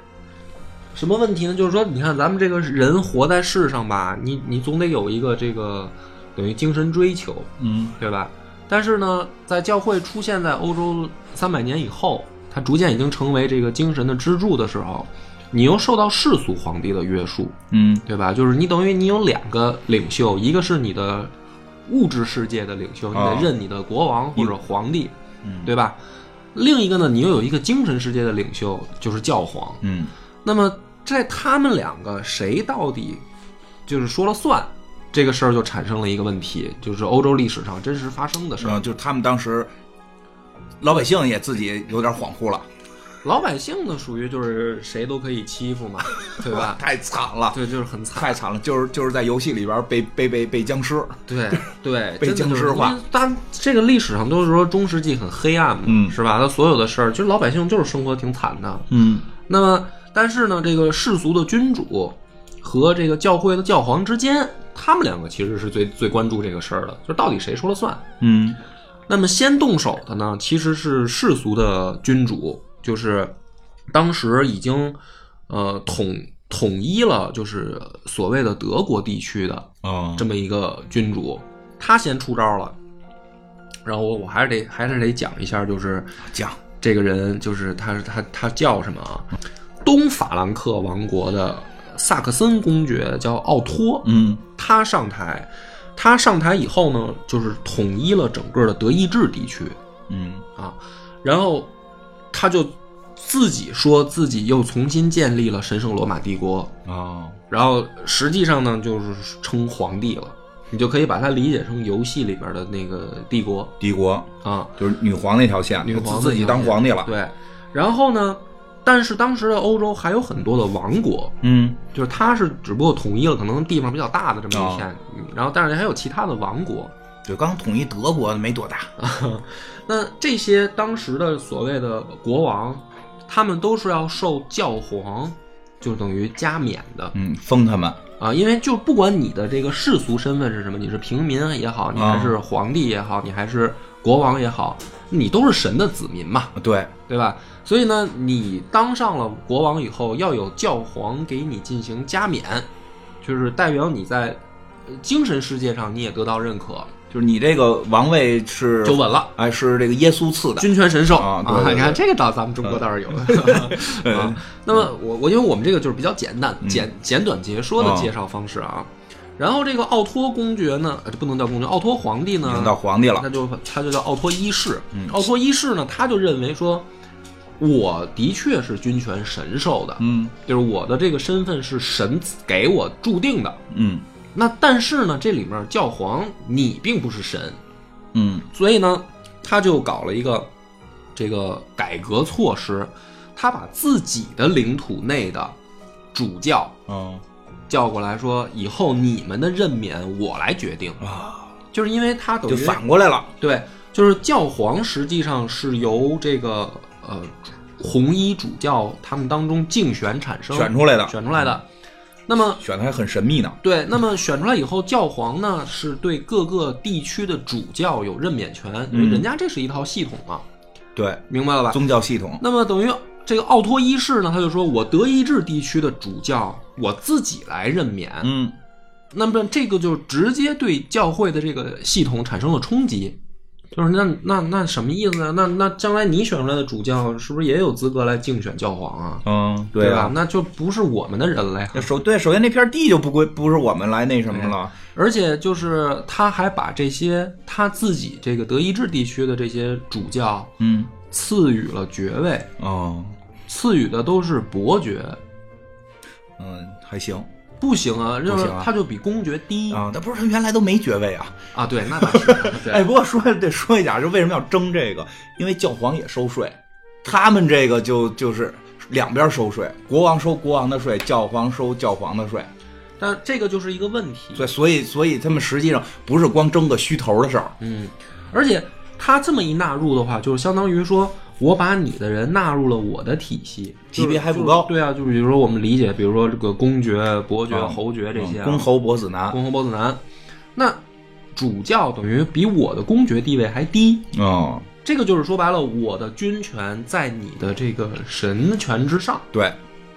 什么问题呢？就是说，你看咱们这个人活在世上吧，你你总得有一个这个。等于精神追求，嗯，对吧？但是呢，在教会出现在欧洲三百年以后，它逐渐已经成为这个精神的支柱的时候，你又受到世俗皇帝的约束，嗯，对吧？就是你等于你有两个领袖，一个是你的物质世界的领袖，你得认你的国王或者皇帝，对吧？另一个呢，你又有一个精神世界的领袖，就是教皇，嗯。那么在他们两个谁到底就是说了算？这个事儿就产生了一个问题，就是欧洲历史上真实发生的事儿，就是他们当时老百姓也自己有点恍惚了。老百姓呢，属于就是谁都可以欺负嘛，对吧？太惨了，对，就是很惨，太惨了，就是就是在游戏里边被被被被僵尸，对对，被僵尸 化。但这个历史上都是说中世纪很黑暗嘛，嗯，是吧？他所有的事儿，就是老百姓就是生活挺惨的，嗯。那么，但是呢，这个世俗的君主和这个教会的教皇之间。他们两个其实是最最关注这个事儿的，就是到底谁说了算。嗯，那么先动手的呢，其实是世俗的君主，就是当时已经呃统统一了，就是所谓的德国地区的这么一个君主，他先出招了。然后我我还是得还是得讲一下，就是讲这个人，就是他他他叫什么啊？东法兰克王国的萨克森公爵叫奥托，嗯，他上台，他上台以后呢，就是统一了整个的德意志地区，嗯。啊，然后他就自己说自己又重新建立了神圣罗马帝国，哦，然后实际上呢就是称皇帝了，你就可以把它理解成游戏里边的那个帝国。帝国。啊，就是女皇那条线，女皇自己当皇帝了。对，然后呢，但是当时的欧洲还有很多的王国，嗯就是它是只不过统一了可能地方比较大的这么哦一片，嗯然后但是还有其他的王国。对，刚统一德国没多大。那这些当时的所谓的国王，他们都是要受教皇，就等于加冕的嗯，封他们。啊，因为就不管你的这个世俗身份是什么，你是平民也好，你还是皇帝也好，你还是国王也好，你都是神的子民嘛，对，对吧？所以呢，你当上了国王以后，要有教皇给你进行加冕，就是代表你在呃精神世界上你也得到认可，就是你这个王位是就稳了。哎，是这个耶稣赐的。君权神授啊对对对你看这个倒咱们中国倒是有。啊，那么我我因为我们这个就是比较简单、简简短截说的啊介绍方式啊。然后这个奥托公爵呢，呃这不能叫公爵，奥托皇帝呢已经，到皇帝了他。就他就叫奥托一世。嗯奥托一世呢，他就认为说，我的确是君权神授的，嗯就是我的这个身份是神给我注定的。嗯那但是呢，这里面教皇你并不是神，嗯所以呢，他就搞了一个这个改革措施，他把自己的领土内的主教哦叫过来说，以后你们的任免我来决定，啊，就是因为他等就于反过来了。对，就是教皇实际上是由这个呃红衣主教他们当中竞选产生选出来的，选出来的。那么选的还很神秘呢。对，那么选出来以后，教皇呢是对各个地区的主教有任免权，因为嗯人家这是一套系统嘛，对，明白了吧？宗教系统。那么等于这个奥托一世呢，他就说我德意志地区的主教我自己来任免，嗯那么这个就直接对教会的这个系统产生了冲击。就是那那那什么意思呢？那那将来你选出来的主教是不是也有资格来竞选教皇啊？嗯，对啊吧？。那就不是我们的人了呀。首对，首先那片地就不归不是我们来那什么了。而且就是他还把这些他自己这个德意志地区的这些主教嗯赐予了爵位，哦赐予的都是伯爵。嗯还行不行啊，就是他就比公爵低啊，那不是他原来都没爵位啊。啊对，那倒是。对哎，不过说得说一下，就为什么要争这个？因为教皇也收税，他们这个就就是两边收税，国王收国王的税，教皇收教皇的税。但这个就是一个问题。对，所以所以他们实际上不是光争个虚头的事儿。嗯，而且他这么一纳入的话，就是相当于说我把你的人纳入了我的体系，级别还不高对啊，就比如说我们理解，比如说这个公爵、伯爵、啊侯爵这些、啊嗯公侯伯子男。公侯伯子男，那主教等于比我的公爵地位还低。哦，这个就是说白了，我的军权在你的这个神权之上。对，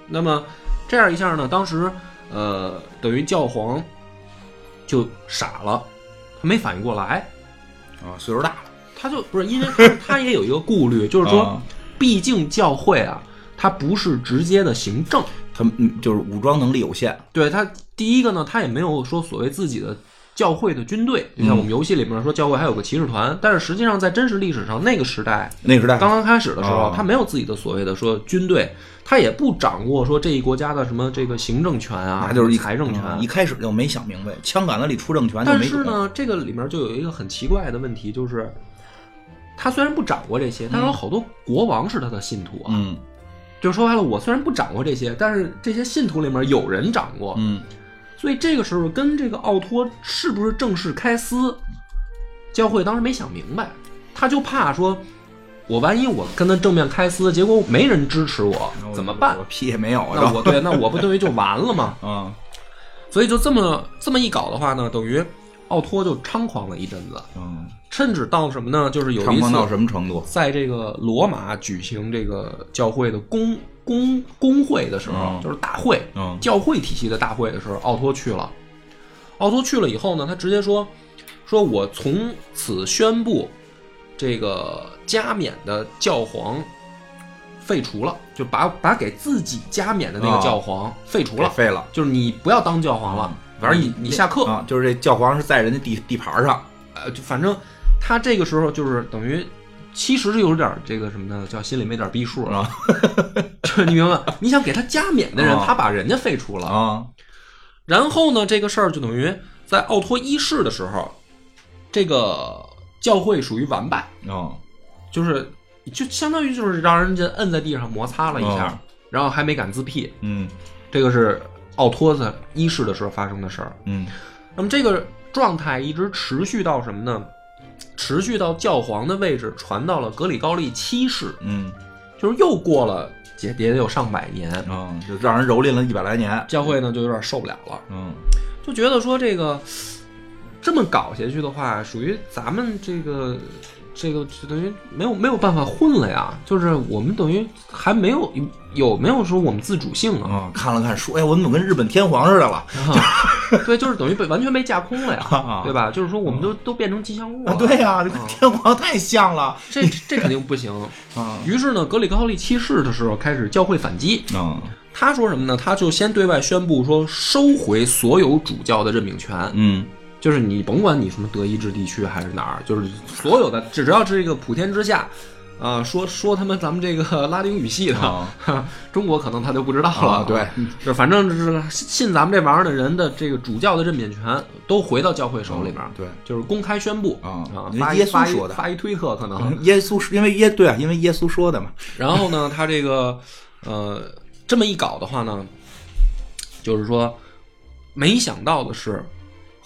那么这样一下呢，当时呃，等于教皇就傻了，他没反应过来，啊，岁数大了，他就不是因为他 他也有一个顾虑，就是说啊，毕竟教会啊，它不是直接的行政，他就是武装能力有限。对他第一个呢，他也没有说所谓自己的。教会的军队，就像我们游戏里面说，教会还有个骑士团，但是实际上在真实历史上，那个时代那个时代刚刚开始的时候哦，他没有自己的所谓的说军队，他也不掌握说这一国家的什么这个行政权啊，那就是一财政权。嗯一开始就没想明白，枪杆子里出政权。但是呢，这个里面就有一个很奇怪的问题，就是他虽然不掌握这些，但是有好多国王是他的信徒啊。嗯就说白了，我虽然不掌握这些，但是这些信徒里面有人掌握，嗯所以这个时候跟这个奥托是不是正式开撕，教会当时没想明白，他就怕说，我万一我跟他正面开撕，结果没人支持我，怎么办我？屁也没有啊！那我对，那我不等于就完了吗？嗯所以就这么这么一搞的话呢，等于奥托就猖狂了一阵子，嗯，甚至到什么呢？就是有一次什么程度？在这个罗马举行这个教会的公公公会的时候，嗯。就是大会，嗯。教会体系的大会的时候，奥托去了。奥托去了以后呢，他直接说：“说我从此宣布，这个加冕的教皇废除了，就把把给自己加冕的那个教皇废除了，废了，就是你不要当教皇了，反正你你下课。啊，就是这教皇是在人家地地盘上，呃，就反正他这个时候就是等于。其实是有点这个什么呢？叫心里没点逼数啊！就你明白？你想给他加冕的人，他把人家废除了啊。然后呢，这个事儿就等于在奥托一世的时候，这个教会属于完败啊，就是就相当于就是让人家摁在地上摩擦了一下，然后还没敢自辟。嗯，这个是奥托斯一世的时候发生的事儿。嗯，那么这个状态一直持续到什么呢？持续到教皇的位置，传到了格里高利七世，嗯，就是又过了也也得有上百年，嗯，就让人蹂躏了一百来年，教会呢就有点受不了了，嗯，就觉得说这个这么搞下去的话，属于咱们这个。这个就等于没有没有办法混了呀，就是我们等于还没有有没有说我们自主性啊？看了看书，哎，我怎么跟日本天皇似的了？对，就是等于被完全被架空了呀，对吧？就是说我们都都变成吉祥物了。对呀，这天皇太像了，这这肯定不行 啊。于是呢，格里高利七世的时候开始教会反击。嗯，他说什么呢？他就先对外宣布说收回所有主教的任命权。嗯。就是你甭管你什么德意志地区还是哪儿，就是所有的只要是这个普天之下，啊，说说他们咱们这个拉丁语系的，中国可能他就不知道了。对，就反正是信咱们这玩意儿的人的这个主教的任免权都回到教会手里边。对，就是公开宣布啊啊，发耶稣说的，发一推特可能 耶稣因为耶对啊，因为耶稣说的嘛。然后呢，他这个呃这么一搞的话呢，就是说没想到的是。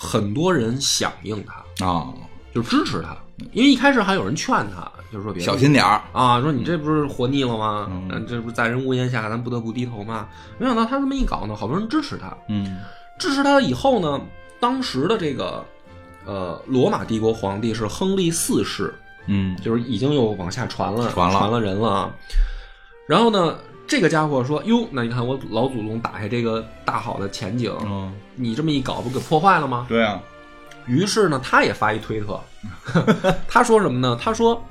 很多人响应他啊，就支持他，因为一开始还有人劝他，就是说别小心点儿啊，说你这不是活腻了吗？嗯，这不是在人屋檐下，咱不得不低头吗？没想到他这么一搞呢，好多人支持他。嗯，支持他以后呢，当时的这个呃罗马帝国皇帝是亨利四世，嗯，就是已经有往下传了，传了，传了人了。然后呢？这个家伙说：“哟，那你看我老祖宗打下这个大好的前景，你这么一搞，不给破坏了吗？”对啊。于是呢，他也发一推特，他说什么呢？他说：“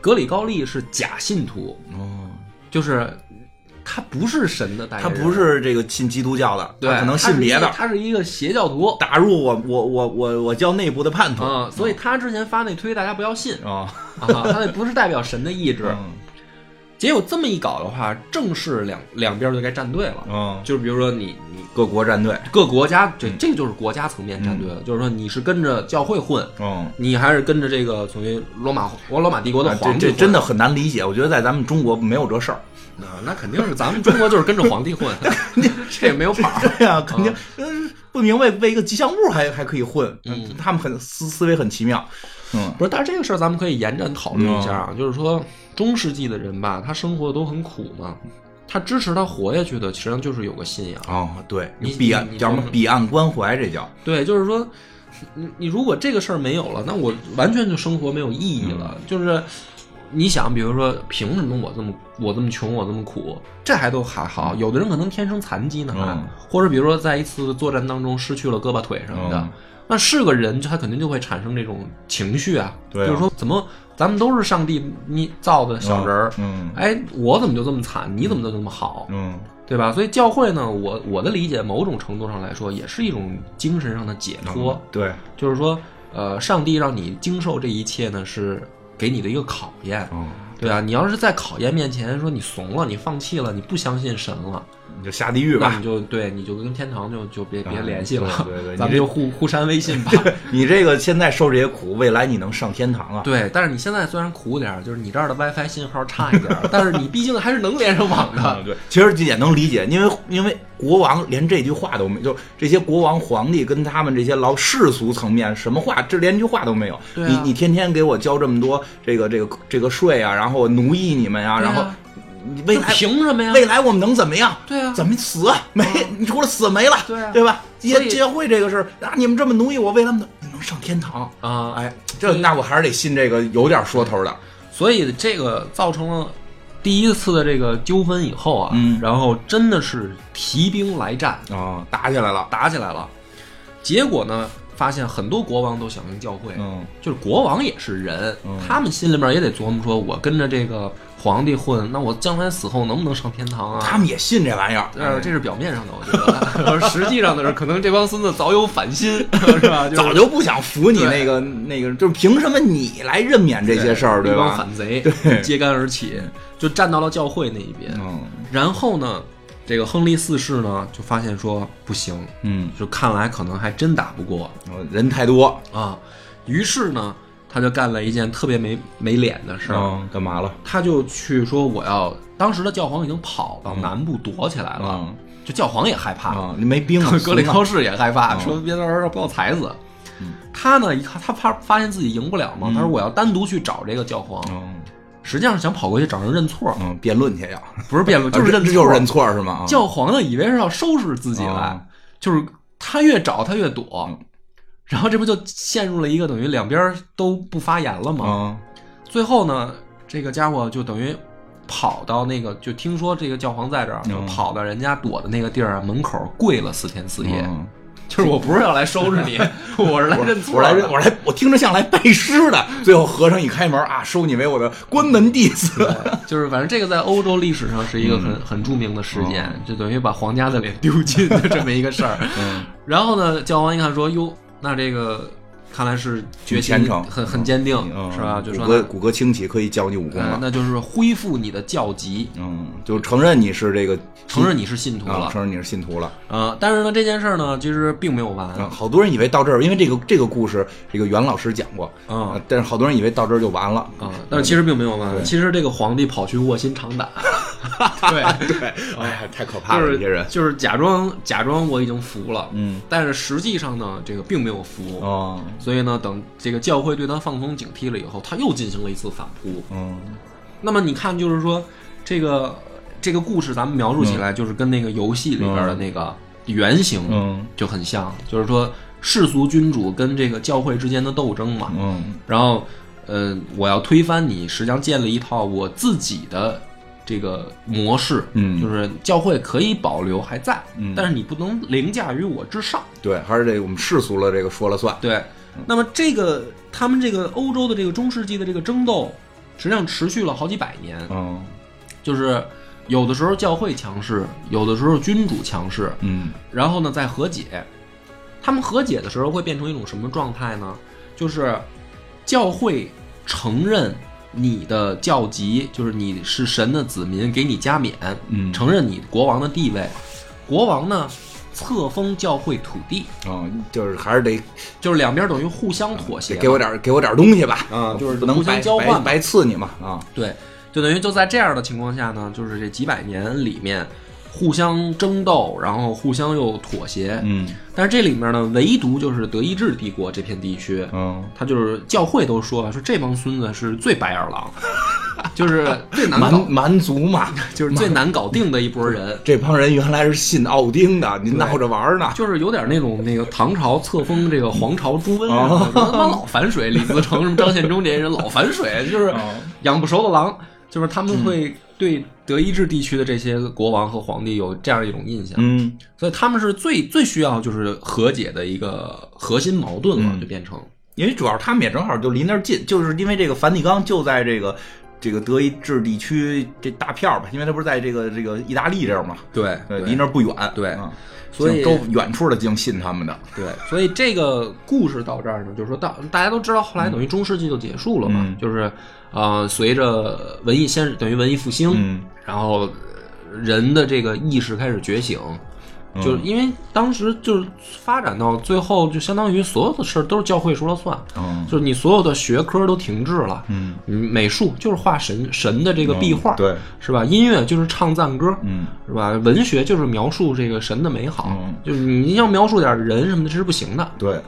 格里高利是假信徒，哦，就是他不是神的代言人，他不是这个信基督教的，对，可能信别的，他是一个邪教徒，打入我我我我我教内部的叛徒啊。所以他之前发那推，大家不要信啊，啊，他那不是代表神的意志。”结果这么一搞的话，正式两两边就该站队了。嗯，就是比如说你你各国站队，各国家这这就是国家层面站队了。就是说你是跟着教会混，嗯，你还是跟着这个所谓罗马罗罗马帝国的皇帝。这真的很难理解。我觉得在咱们中国没有这事儿。那那肯定是咱们中国就是跟着皇帝混，这也没有跑。对呀，肯定嗯不明白为一个吉祥物还还可以混。嗯，他们很思思维很奇妙。嗯，不是，但是这个事儿咱们可以延展讨论一下啊，就是说。中世纪的人吧，他生活的都很苦嘛，他支持他活下去的，实际上就是有个信仰哦。对，你彼岸叫什么？彼岸关怀，这叫对，就是说，你你如果这个事儿没有了，那我完全就生活没有意义了。就是你想，比如说，凭什么我这么我这么穷，我这么苦？这还都还好，有的人可能天生残疾呢，或者比如说在一次作战当中失去了胳膊腿什么的，那是个人，他肯定就会产生这种情绪啊。就是说，怎么？咱们都是上帝你造的小人儿，嗯，哎，我怎么就这么惨？你怎么就这么好？嗯，对吧？所以教会呢，我我的理解，某种程度上来说，也是一种精神上的解脱。对，就是说，呃，上帝让你经受这一切呢，是给你的一个考验。嗯，对啊，你要是在考验面前说你怂了，你放弃了，你不相信神了。你就下地狱吧，你就对，你就跟天堂就就别别联系了，对对，咱们就互互删微信吧。你这个现在受这些苦，未来你能上天堂啊？对，但是你现在虽然苦点就是你这儿的 WiFi 信号差一点但是你毕竟还是能连上网的。对，其实也能理解，因为因为国王连这句话都没，就这些国王皇帝跟他们这些老世俗层面什么话，这连句话都没有。你你天天给我交这么多这个这个这个税啊，然后奴役你们呀，然后。你未来凭什么呀？未来我们能怎么样？对啊，怎么死没？你除了死没了，对啊对吧？结结会这个事啊，你们这么奴役我，未来能能上天堂啊？哎，这那我还是得信这个有点说头的。所以这个造成了第一次的这个纠纷以后啊，嗯，然后真的是提兵来战啊，打起来了，打起来了。结果呢，发现很多国王都响应教会，嗯，就是国王也是人，他们心里面也得琢磨说，我跟着这个皇帝混，那我将来死后能不能上天堂啊？他们也信这玩意儿，呃，这是表面上的，我觉得，实际上的是，可能这帮孙子早有反心，是吧？早就不想服你那个那个，就是凭什么你来任免这些事儿，对吧？反贼对，揭竿而起，就站到了教会那一边。嗯，然后呢？这个亨利四世呢，就发现说不行，嗯，就看来可能还真打不过，人太多啊。于是呢，他就干了一件特别没没脸的事儿，干嘛了？他就去说我要，当时的教皇已经跑到南部躲起来了，就教皇也害怕啊，你没兵，格里高士也害怕，说别到时候把我踩死。他呢一看，他怕发现自己赢不了嘛，他说我要单独去找这个教皇。实际上是想跑过去找人认错，嗯，辩论去呀？不是辩论，就是认，就是认错是吗？教皇呢，以为是要收拾自己来，就是他越找他越躲，然后这不就陷入了一个等于两边都不发言了吗？最后呢，这个家伙就等于跑到那个，就听说这个教皇在这儿，就跑到人家躲的那个地儿门口跪了四天四夜。就是我不是要来收拾你，我是来认错，我来认，我来，我听着像来拜师的。最后和尚一开门啊，收你为我的关门弟子。就是反正这个在欧洲历史上是一个很很著名的事件，就等于把皇家的脸丢尽的这么一个事儿。然后呢，教皇一看说：“哟，那这个。”看来是决心很很坚定，是吧？就骨骼骨骼清奇，可以教你武功了。那就是恢复你的教籍，嗯，就承认你是这个，承认你是信徒了，承认你是信徒了。啊，但是呢，这件事呢，其实并没有完。好多人以为到这儿，因为这个这个故事，这个袁老师讲过啊，但是好多人以为到这儿就完了啊，但是其实并没有完。其实这个皇帝跑去卧薪尝胆，对对，哎呀，太可怕了！这些人就是假装假装我已经服了，嗯，但是实际上呢，这个并没有服啊。所以呢，等这个教会对他放松警惕了以后，他又进行了一次反扑。嗯，那么你看，就是说这个这个故事，咱们描述起来就是跟那个游戏里边的那个原型就很像，就是说世俗君主跟这个教会之间的斗争嘛。嗯，然后，呃，我要推翻你，实际上建立一套我自己的这个模式。嗯，就是教会可以保留还在，但是你不能凌驾于我之上。对，还是这个我们世俗了，这个说了算。对。那么，这个他们这个欧洲的这个中世纪的这个争斗，实际上持续了好几百年。嗯，就是有的时候教会强势，有的时候君主强势。嗯，然后呢，在和解，他们和解的时候会变成一种什么状态呢？就是教会承认你的教籍，就是你是神的子民，给你加冕，嗯，承认你国王的地位。国王呢？册封教会土地。啊，就是还是得，就是两边等于互相妥协，给我点给我点东西吧。啊，就是不能互相交换，白赐你嘛啊，对，就等于就在这样的情况下呢，就是这几百年里面。互相争斗，然后互相又妥协，嗯，但是这里面呢，唯独就是德意志帝国这片地区，嗯，他就是教会都说了，说这帮孙子是最白眼狼，就是最难搞。蛮族嘛，就是最难搞定的一波人。这帮人原来是信奥丁的，你闹着玩呢，就是有点那种那个唐朝册封这个皇朝朱温，他妈老反水，李自成什么张献忠这些人老反水，就是养不熟的狼，就是他们会。对德意志地区的这些国王和皇帝有这样一种印象，嗯，所以他们是最最需要就是和解的一个核心矛盾了，就变成，因为主要他们也正好就离那儿近，就是因为这个梵蒂冈就在这个这个德意志地区这大片儿吧，因为它不是在这个这个意大利这儿嘛，对，离那儿不远，对，所以都远处的净信他们的，对，所以这个故事到这儿呢，就是说到大家都知道，后来等于中世纪就结束了嘛，就是。啊，随着文艺先等于文艺复兴，然后人的这个意识开始觉醒，就是因为当时就是发展到最后，就相当于所有的事儿都是教会说了算，就是你所有的学科都停滞了，嗯，美术就是画神神的这个壁画，对，是吧？音乐就是唱赞歌，嗯，是吧？文学就是描述这个神的美好，就是你要描述点人什么的，这是不行的，对。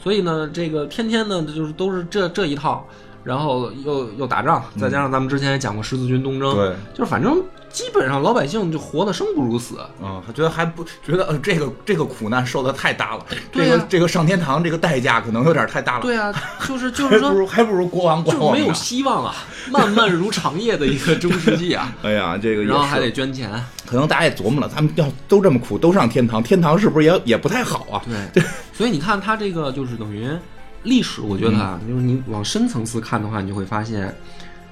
所以呢，这个天天呢，就是都是这这一套。然后又又打仗，再加上咱们之前也讲过十字军东征，对，就是反正基本上老百姓就活得生不如死。嗯，他觉得还不觉得呃这个这个苦难受的太大了，这个这个上天堂这个代价可能有点太大了。对啊，就是就是说，还不如还不如国王管就没有希望啊，漫漫如长夜的一个中世纪啊。哎呀，这个然后还得捐钱，可能大家也琢磨了，咱们要都这么苦，都上天堂，天堂是不是也也不太好啊？对，所以你看，他这个就是等于历史，我觉得啊，就是你往深层次看的话，你就会发现，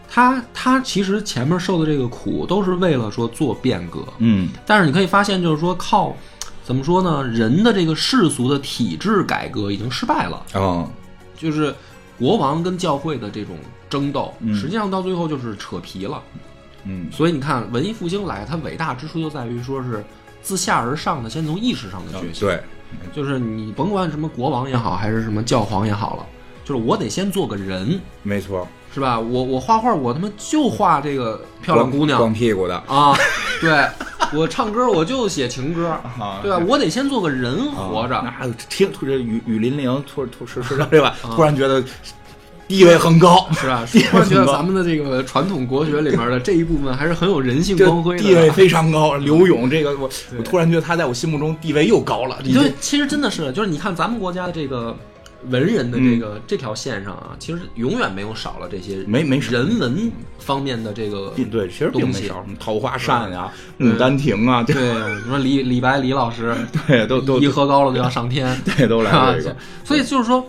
他他其实前面受的这个苦都是为了说做变革，嗯，但是你可以发现，就是说靠怎么说呢，人的这个世俗的体制改革已经失败了，哦，就是国王跟教会的这种争斗，嗯。实际上到最后就是扯皮了。嗯。所以你看，文艺复兴来，它伟大之处就在于说是自下而上的，先从意识上的觉醒。对，就是你甭管什么国王也好，还是什么教皇也好了，就是我得先做个人，没错，是吧？我我画画，我他妈就画这个漂亮姑娘光屁股的啊，对我唱歌我就写情歌，啊对吧？我得先做个人活着。那听突这雨雨霖铃，突突是是对吧？突然觉得地位很高，是吧？突然觉得咱们的这个传统国学里面的这一部分还是很有人性光辉的，地位非常高。刘勇这个，我我突然觉得他在我心目中地位又高了。已经对，其实真的是，就是你看咱们国家的这个文人的这个、这条线上啊，其实永远没有少了这些没没少人文方面的这个对，其实并没少，什么桃花扇呀、牡丹亭啊，对，什么李李白李老师，对，都都一喝高了就要上天，对都来了这个。所以就是说，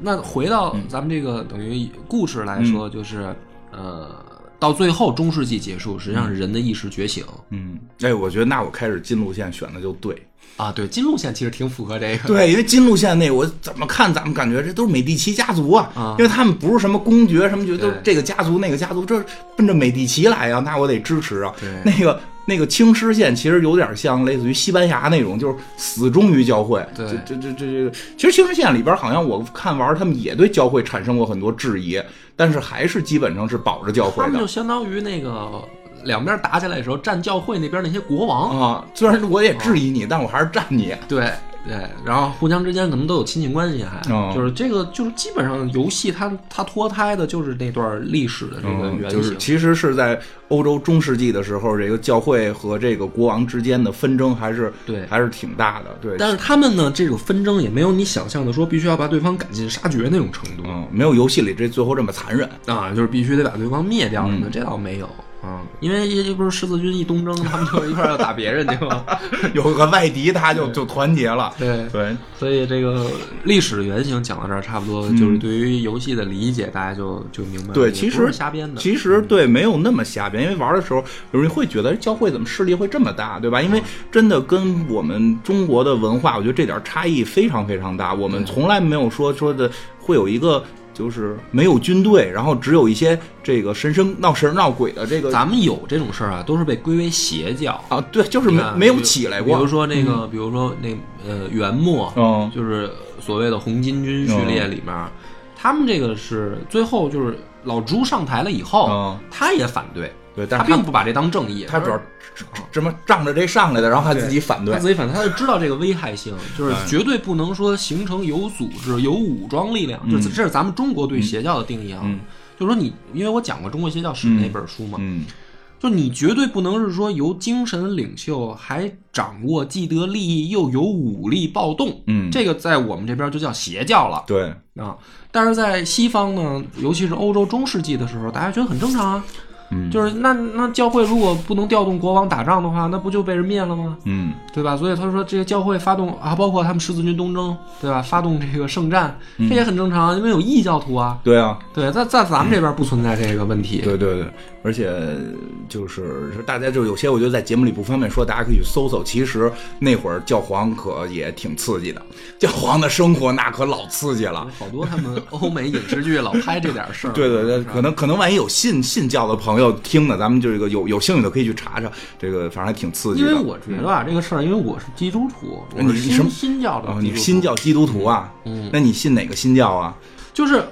那回到咱们这个等于故事来说，就是呃，到最后中世纪结束，实际上是人的意识觉醒嗯，哎，我觉得那我开始金路线选的就对。啊。对，金路线其实挺符合这个，对，因为金路线那我怎么看，咱们感觉这都是美第奇家族啊，啊因为他们不是什么公爵什么爵，都这个家族那个家族，这奔着美第奇来啊，那我得支持啊。对那个那个青狮县其实有点像类似于西班牙那种，就是死忠于教会。对这这这这这个，其实青狮县里边好像我看玩，他们也对教会产生过很多质疑，但是还是基本上是保着教会的他们就。相当于那个两边打起来的时候，站教会那边那些国王，啊，虽然我也质疑你，但我还是站你。对对，然后互相之间可能都有亲戚关系还，哦。就是这个就是基本上游戏它它脱胎的就是那段历史的这个嗯，原型，就是其实是在欧洲中世纪的时候，这个教会和这个国王之间的纷争还是对。还是挺大的。对，但是他们呢，这种纷争也没有你想象的说必须要把对方赶尽杀绝那种程度、嗯，没有游戏里这最后这么残忍。啊，就是必须得把对方灭掉什么这倒没有啊，因为这不是十字军一东征，他们就一块儿要打别人去了。有个外敌，他就就团结了。对，对，所以这个历史原型讲到这儿，差不多就是对于游戏的理解，大家就就明白了。对，其实瞎编的。其实对，没有那么瞎编，因为玩的时候有人会觉得教会怎么势力会这么大，对吧？因为真的跟我们中国的文化，我觉得这点差异非常非常大。我们从来没有说说的会有一个。就是没有军队，然后只有一些这个神神闹神闹鬼的这个咱们有这种事儿啊，都是被归为邪教。啊，对，就是没没有起来过。比如说那个，比如说那呃元末，嗯。就是所谓的红巾军序列里面，他们这个是最后就是老朱上台了以后，嗯。他也反对，对，但是他他并不把这当正义，他主要什么仗着这上来的，然后他自己反对他。自己反对，他就知道这个危害性，就是哎绝对不能说形成有组织、有武装力量，就是这是咱们中国对邪教的定义啊。嗯就是说你，因为我讲过《中国邪教史》那本书嘛，嗯就你绝对不能是说由精神领袖还掌握既得利益又有武力暴动，嗯，这个在我们这边就叫邪教了对，啊。但是在西方呢，尤其是欧洲中世纪的时候，大家觉得很正常啊，嗯就是那那教会如果不能调动国王打仗的话，那不就被人灭了吗？嗯对吧？所以他说这些教会发动啊，包括他们十字军东征，对吧？发动这个圣战，嗯这也很正常，因为有异教徒啊。对啊，对，在在咱们这边不存在这个问题。对对对，而且就是是大家就有些我觉得在节目里不方便说，大家可以去搜搜。其实那会儿教皇可也挺刺激的，教皇的生活那可老刺激了。好多他们欧美影视剧老拍这点事儿。对对对，可能可能万一有信信教的朋友听的，咱们就这个有有兴趣的可以去查查，这个反正还挺刺激的。因为我觉得啊，这个事儿，因为我是基督徒，我是新你你什么新教的哦，你是新教基督徒啊？嗯，那你信哪个新教啊？就是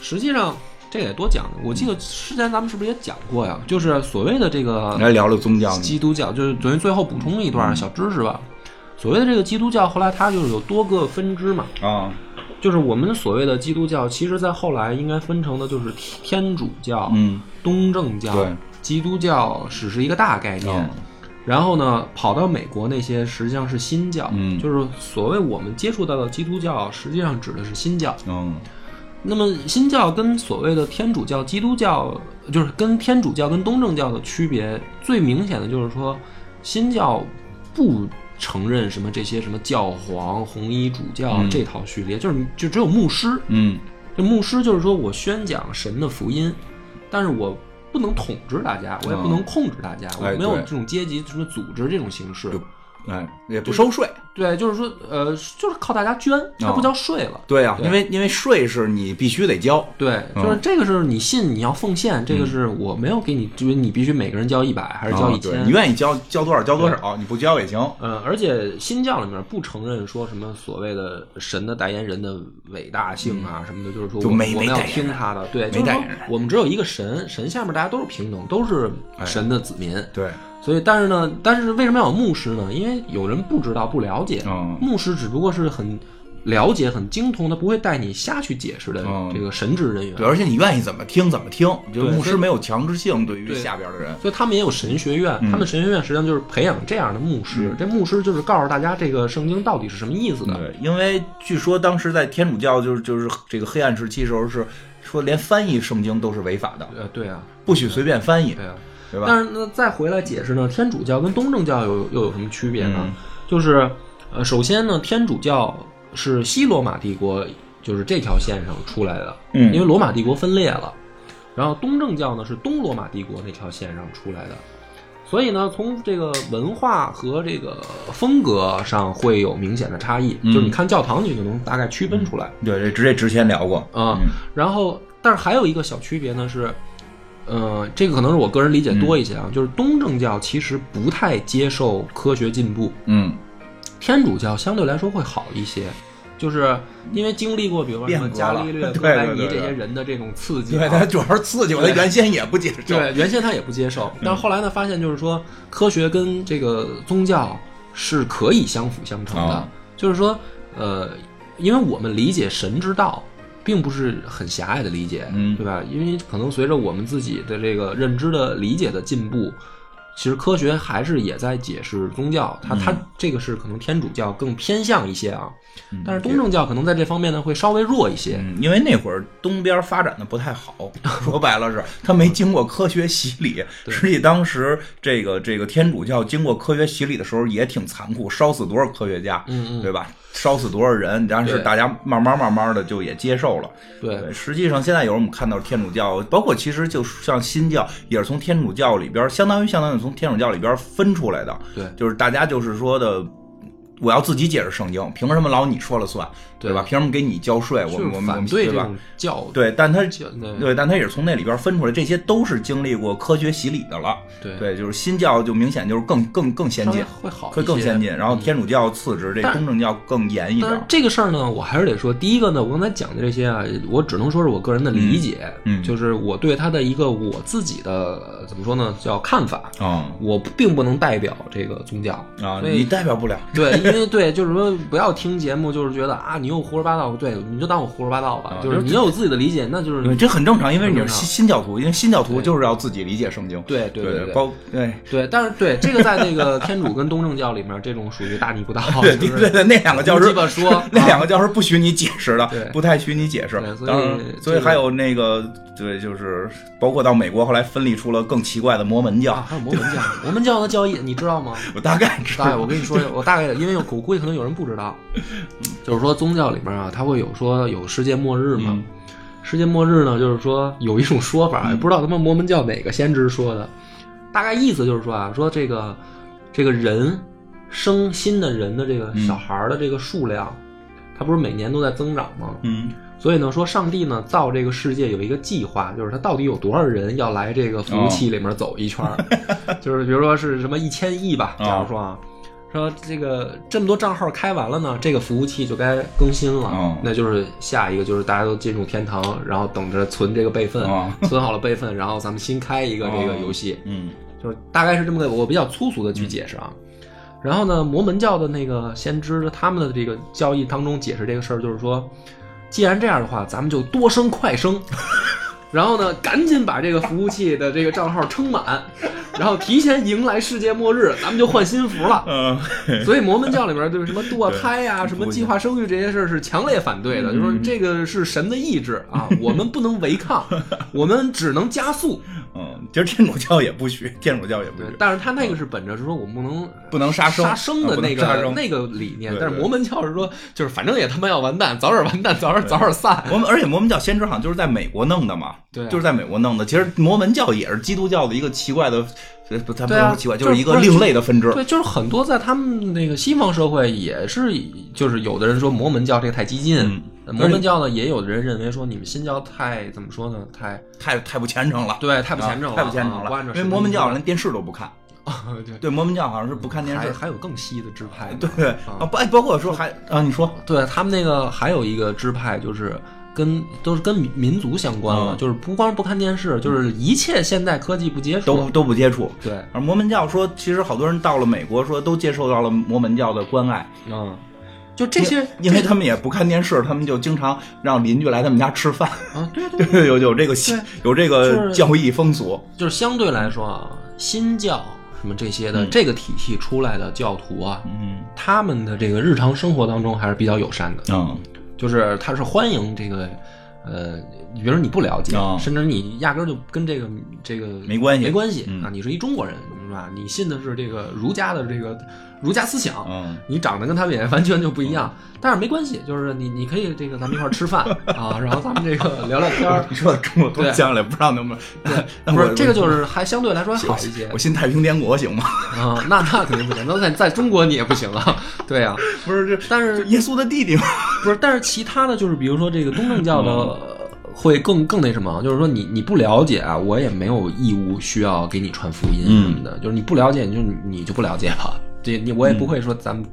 实际上这个也多讲。我记得之前咱们是不是也讲过呀？就是所谓的这个来聊聊宗教。基督教，就是等于最后补充一段小知识吧。所谓的这个基督教，后来它就是有多个分支嘛。啊，就是我们所谓的基督教，其实在后来应该分成的就是天主教、嗯，东正教、基督教，只是一个大概念。嗯。然后呢，跑到美国那些实际上是新教，嗯。就是所谓我们接触到的基督教，实际上指的是新教。嗯。那么新教跟所谓的天主教、基督教，就是跟天主教跟东正教的区别，最明显的就是说，新教不承认什么这些什么教皇、红衣主教这套序列，就是就只有牧师，嗯，这牧师就是说我宣讲神的福音，但是我不能统治大家，我也不能控制大家，我没有这种阶级什么组织这种形式。哎，也不收税，对，就是说，呃，就是靠大家捐，它不叫税了。对啊，因为因为税是你必须得交。对，就是这个是你信，你要奉献，这个是我没有给你，就是你必须每个人交一百还是交一千，你愿意交交多少交多少，你不交也行。嗯，而且新教里面不承认说什么所谓的神的代言人的伟大性啊什么的，就是说我们要听他的。对，就是说我们只有一个神，神下面大家都是平等，都是神的子民。对。所以，但是呢，但是为什么要有牧师呢？因为有人不知道、不了解，牧师只不过是很了解、很精通，他不会带你瞎去解释的这个神职人员。对，而且你愿意怎么听怎么听，就牧师没有强制性对于下边的人。所以他们也有神学院，他们神学院实际上就是培养这样的牧师。这牧师就是告诉大家这个圣经到底是什么意思的。对，因为据说当时在天主教就是就是这个黑暗时期时候是说连翻译圣经都是违法的。呃，对啊，不许随便翻译。对啊。但是那，再回来解释呢，天主教跟东正教有又有什么区别呢？就是，呃，首先呢，天主教是西罗马帝国就是这条线上出来的，嗯，因为罗马帝国分裂了，然后东正教呢是东罗马帝国那条线上出来的，所以呢，从这个文化和这个风格上会有明显的差异，就是你看教堂你就能大概区分出来。对，这之这之前聊过。啊，然后但是还有一个小区别呢是。呃，这个可能是我个人理解多一些啊，就是东正教其实不太接受科学进步，嗯，天主教相对来说会好一些，就是因为经历过，比如说什么伽利略、哥白尼这些人的这种刺激，对他主要是刺激，他 原先也不接受，对，原先他也不接受，但是后来呢，发现就是说科学跟这个宗教是可以相辅相成的，就是说，呃，因为我们理解神之道。并不是很狭隘的理解，嗯，对吧？因为可能随着我们自己的这个认知的理解的进步，其实科学还是也在解释宗教。它它这个是可能天主教更偏向一些啊，但是东正教可能在这方面呢会稍微弱一些，因为那会儿东边发展的不太好，说白了是它没经过科学洗礼。实际当时这个这个天主教经过科学洗礼的时候也挺残酷，烧死多少科学家，对吧？烧死多少人？但是大家慢慢慢慢的就也接受了。对，实际上现在有人我们看到天主教，包括其实就像新教，也是从天主教里边，相当于相当于从天主教里边分出来的。对，就是大家就是说的。我要自己解释圣经，凭什么老你说了算，对吧？凭什么给你交税？我们我们对吧？教对，但他对，但他也是从那里边分出来，这些都是经历过科学洗礼的了。对对，就是新教就明显就是更更更先进，会好，会更先进。然后天主教次之，这东正教更严一点。这个事儿呢，我还是得说，第一个呢，我刚才讲的这些啊，我只能说是我个人的理解，嗯，就是我对他的一个我自己的怎么说呢，叫看法啊，我并不能代表这个宗教啊，你代表不了。对，因为对，就是说。不要听节目，就是觉得啊，你又胡说八道。对，你就当我胡说八道吧。就是你有自己的理解，那就是这很正常，因为你是新新教徒，因为新教徒就是要自己理解圣经。对对对，包对对，但是对这个在那个天主跟东正教里面，这种属于大逆不道。对对对，那两个教师说，那两个教师不许你解释的，不太许你解释。所以所以还有那个对，就是包括到美国后来分离出了更奇怪的摩门教，还有摩门教，摩门教的教义你知道吗？我大概知道。我跟你说，我大概因为我估计可能有人不知道。就是说，宗教里面啊，它会有说有世界末日嘛？世界末日呢，就是说有一种说法，也不知道他妈摩门教哪个先知说的，大概意思就是说啊，说这个这个人生新的人的这个小孩的这个数量，它不是每年都在增长吗？嗯，所以呢，说上帝呢造这个世界有一个计划，就是他到底有多少人要来这个服务器里面走一圈，就是比如说是什么一千亿吧，假如说啊。说这个这么多账号开完了呢，这个服务器就该更新了，那就是下一个就是大家都进入天堂，然后等着存这个备份，存好了备份，然后咱们新开一个这个游戏，嗯，就是大概是这么个，我比较粗俗的去解释啊。然后呢，摩门教的那个先知他们的这个教义当中解释这个事儿，就是说，既然这样的话，咱们就多生快生。然后呢，赶紧把这个服务器的这个账号撑满，然后提前迎来世界末日，咱们就换新服了。嗯，所以摩门教里面对什么堕胎呀、什么计划生育这些事儿是强烈反对的，就说这个是神的意志啊，我们不能违抗，我们只能加速。嗯，其实天主教也不许，天主教也不许。但是他那个是本着是说我们不能不能杀生杀生的那个那个理念，但是摩门教是说就是反正也他妈要完蛋，早点完蛋，早点早点散。我们而且摩门教先知好像就是在美国弄的嘛，对，就是在美国弄的。其实摩门教也是基督教的一个奇怪的。不，它不是奇怪，就是一个另类的分支。对，就是很多在他们那个西方社会也是，就是有的人说摩门教这个太激进，摩门教呢也有的人认为说你们新教太怎么说呢？太太太不虔诚了。对，太不虔诚了，太不虔诚了。因为摩门教连电视都不看。对对，摩门教好像是不看电视。还有更稀的支派。对啊，不，包括说还啊，你说，对他们那个还有一个支派就是。跟都是跟民民族相关了，就是不光不看电视，就是一切现代科技不接触，都都不接触。对，而摩门教说，其实好多人到了美国，说都接受到了摩门教的关爱。嗯，就这些，因为他们也不看电视，他们就经常让邻居来他们家吃饭。啊，对 对，有有这个有这个教义风俗。就是相对来说啊，新教什么这些的这个体系出来的教徒啊，嗯，他们的这个日常生活当中还是比较友善的。嗯。就是他是欢迎这个，呃，比如说你不了解，甚至你压根就跟这个这个没关系，没关系啊，你是一中国人是吧？你信的是这个儒家的这个儒家思想，你长得跟他们也完全就不一样，但是没关系，就是你你可以这个咱们一块吃饭 啊，然后咱们这个聊聊天 你说中国多将来不知道能不能？对，不是这个就是还相对来说好一些。我信太平天国行吗？啊，那那肯定不行，那在在中国你也不行啊。对啊，不是这，但是耶稣的弟弟嘛。不是，但是其他的就是，比如说这个东正教的会更更那什么，就是说你你不了解啊，我也没有义务需要给你传福音什么的，就是你不了解，你就你就不了解了。这你我也不会说咱们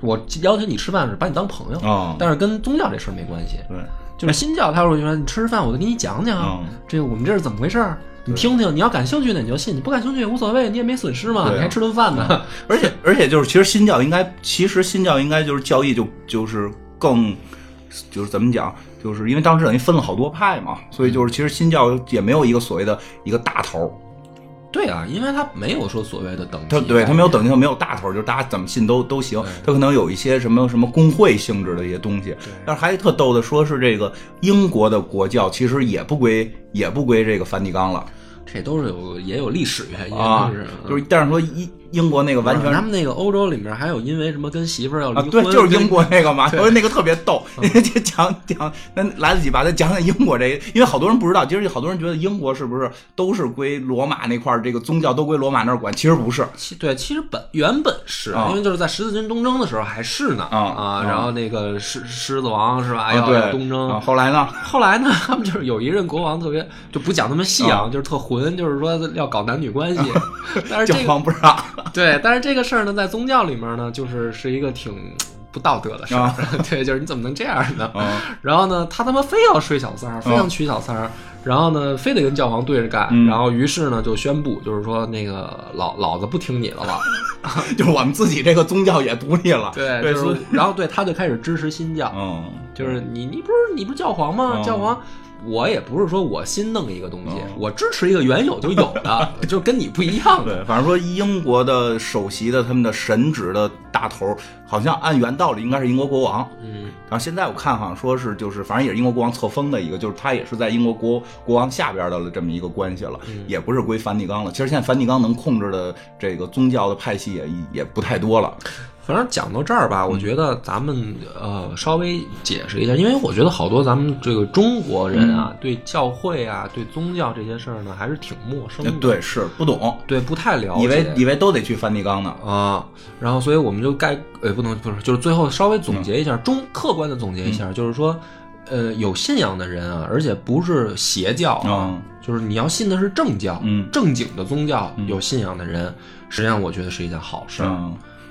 我邀请你吃饭是把你当朋友啊，但是跟宗教这事儿没关系。对，就是新教他会说你吃饭，我就给你讲讲，这个我们这是怎么回事儿。你听听，你要感兴趣的你就信，你不感兴趣也无所谓，你也没损失嘛，你还吃顿饭呢。而且而且就是，其实新教应该，其实新教应该就是教义就就是更，就是怎么讲，就是因为当时等于分了好多派嘛，所以就是其实新教也没有一个所谓的一个大头。对啊，因为他没有说所谓的等级，他对他没有等级，他没有大头，就是大家怎么信都都行。他可能有一些什么什么工会性质的一些东西，但是还特逗的说是这个英国的国教其实也不归也不归这个梵蒂冈了，这都是有也有历史原因，啊，就是但是说一。英国那个完全，他们那个欧洲里面还有因为什么跟媳妇儿要离婚，对，就是英国那个嘛，所以那个特别逗。就讲讲，那来得及吧？再讲讲英国这个，因为好多人不知道，其实好多人觉得英国是不是都是归罗马那块儿，这个宗教都归罗马那儿管？其实不是，其对，其实本原本是因为就是在十字军东征的时候还是呢啊啊，然后那个狮狮子王是吧？要东征，后来呢？后来呢？他们就是有一任国王特别就不讲那么细啊，就是特混，就是说要搞男女关系，但是教皇不让。对，但是这个事儿呢，在宗教里面呢，就是是一个挺不道德的事儿。对，就是你怎么能这样呢？然后呢，他他妈非要睡小三儿，非要娶小三儿，然后呢，非得跟教皇对着干。然后于是呢，就宣布，就是说那个老老子不听你了吧，就是我们自己这个宗教也独立了。对，就是然后对他就开始支持新教。嗯，就是你你不是你不是教皇吗？教皇。我也不是说我新弄一个东西，我支持一个原有就有的，就跟你不一样。对，反正说英国的首席的他们的神职的大头，好像按原道理应该是英国国王。嗯，然后现在我看好像说是就是反正也是英国国王册封的一个，就是他也是在英国国国王下边的这么一个关系了，也不是归梵蒂冈了。其实现在梵蒂冈能控制的这个宗教的派系也也不太多了。反正讲到这儿吧，我觉得咱们呃稍微解释一下，因为我觉得好多咱们这个中国人啊，对教会啊、对宗教这些事儿呢，还是挺陌生的。对，是不懂，对，不太了解，以为以为都得去梵蒂冈呢。啊。然后，所以我们就该呃不能不是，就是最后稍微总结一下，中客观的总结一下，就是说，呃，有信仰的人啊，而且不是邪教啊，就是你要信的是正教，正经的宗教，有信仰的人，实际上我觉得是一件好事。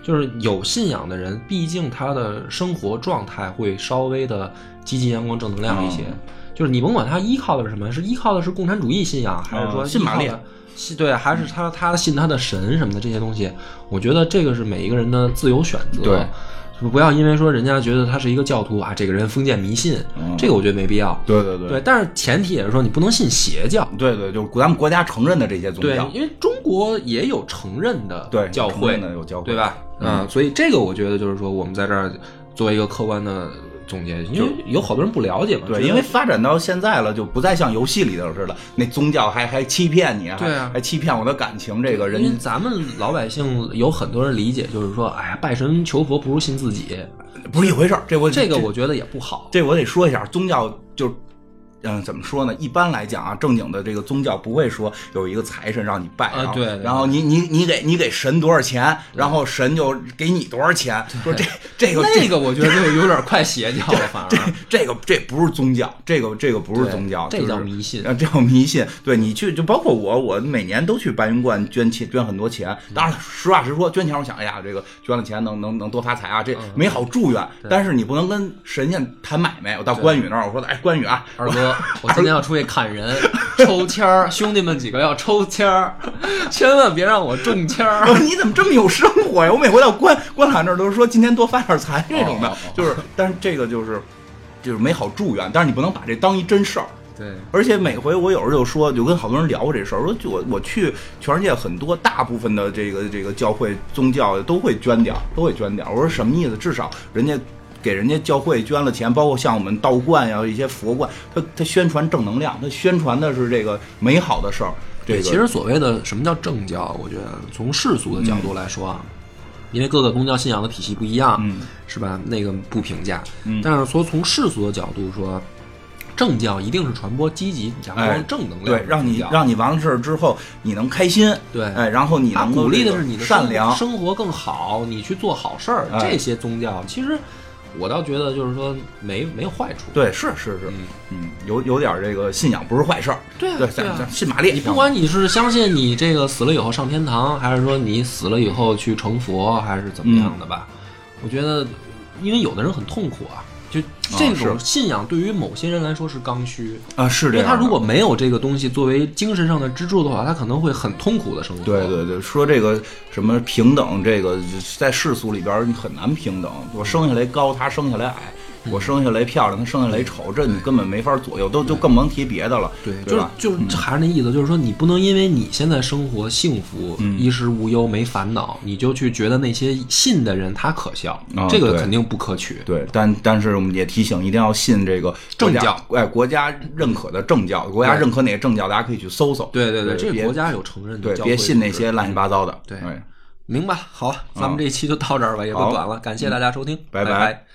就是有信仰的人，毕竟他的生活状态会稍微的积极、阳光、正能量一些。就是你甭管他依靠的是什么，是依靠的是共产主义信仰，还是说信马列？信对，还是他他信他的神什么的这些东西？我觉得这个是每一个人的自由选择。对，不要因为说人家觉得他是一个教徒啊，这个人封建迷信，这个我觉得没必要。对对对。对，但是前提也是说你不能信邪教。对对，就是咱们国家承认的这些宗教。对，因为中国也有承认的教会，有教会，对吧？嗯，所以这个我觉得就是说，我们在这儿作为一个客观的，总结，因为有好多人不了解嘛。对，因为发展到现在了，就不再像游戏里头似的，那宗教还还欺骗你，对啊，还欺骗我的感情。这个人，因为咱们老百姓有很多人理解，就是说，哎呀，拜神求佛不如信自己，不是一回事儿。这我这个我觉得也不好。这我得说一下，宗教就。嗯，怎么说呢？一般来讲啊，正经的这个宗教不会说有一个财神让你拜，啊。对，然后你你你给你给神多少钱，然后神就给你多少钱。说这这个那个，我觉得就有点快邪教了，反而这这个这不是宗教，这个这个不是宗教，这叫迷信，这叫迷信。对你去，就包括我，我每年都去白云观捐钱，捐很多钱。当然了，实话实说，捐钱我想，哎呀，这个捐了钱能能能多发财啊，这美好祝愿。但是你不能跟神仙谈买卖。我到关羽那儿，我说，哎，关羽啊，二哥。我今天要出去砍人，抽签儿，兄弟们几个要抽签儿，千万别让我中签儿。你怎么这么有生活呀？我每回到关关海那儿都是说今天多发点财这种的，就是，但是这个就是就是美好祝愿，但是你不能把这当一真事儿。对，而且每回我有时候就说，就跟好多人聊过这事儿，说就我我去全世界很多大部分的这个这个教会宗教都会捐点儿，都会捐点儿。我说什么意思？至少人家。给人家教会捐了钱，包括像我们道观呀一些佛观，他他宣传正能量，他宣传的是这个美好的事儿。这个其实所谓的什么叫正教，我觉得从世俗的角度来说啊，因为各个宗教信仰的体系不一样，嗯是吧？那个不评价。但是说从世俗的角度说，正教一定是传播积极、阳光、正能量，对，让你让你完了事儿之后你能开心，对，哎，然后你能鼓励的是你的善良，生活更好，你去做好事儿。这些宗教其实。我倒觉得就是说没没有坏处，对，是是是，嗯，有有点这个信仰不是坏事儿，对对对，信马列，你不管你是相信你这个死了以后上天堂，还是说你死了以后去成佛，还是怎么样的吧？我觉得，因为有的人很痛苦啊。就这种信仰对于某些人来说是刚需啊，是因为他如果没有这个东西作为精神上的支柱的话，他可能会很痛苦的生活。对对对，说这个什么平等，这个在世俗里边你很难平等。我生下来高，他生下来矮。我生下来漂亮，他生下来丑，这你根本没法左右，都就更甭提别的了。对，就是就是还是那意思，就是说你不能因为你现在生活幸福，衣食无忧，没烦恼，你就去觉得那些信的人他可笑，这个肯定不可取。对，但但是我们也提醒，一定要信这个正教，哎，国家认可的正教，国家认可哪个正教，大家可以去搜搜。对对对，这个国家有承认的，对，别信那些乱七八糟的。对，明白。好，咱们这一期就到这儿吧，也不短了，感谢大家收听，拜拜。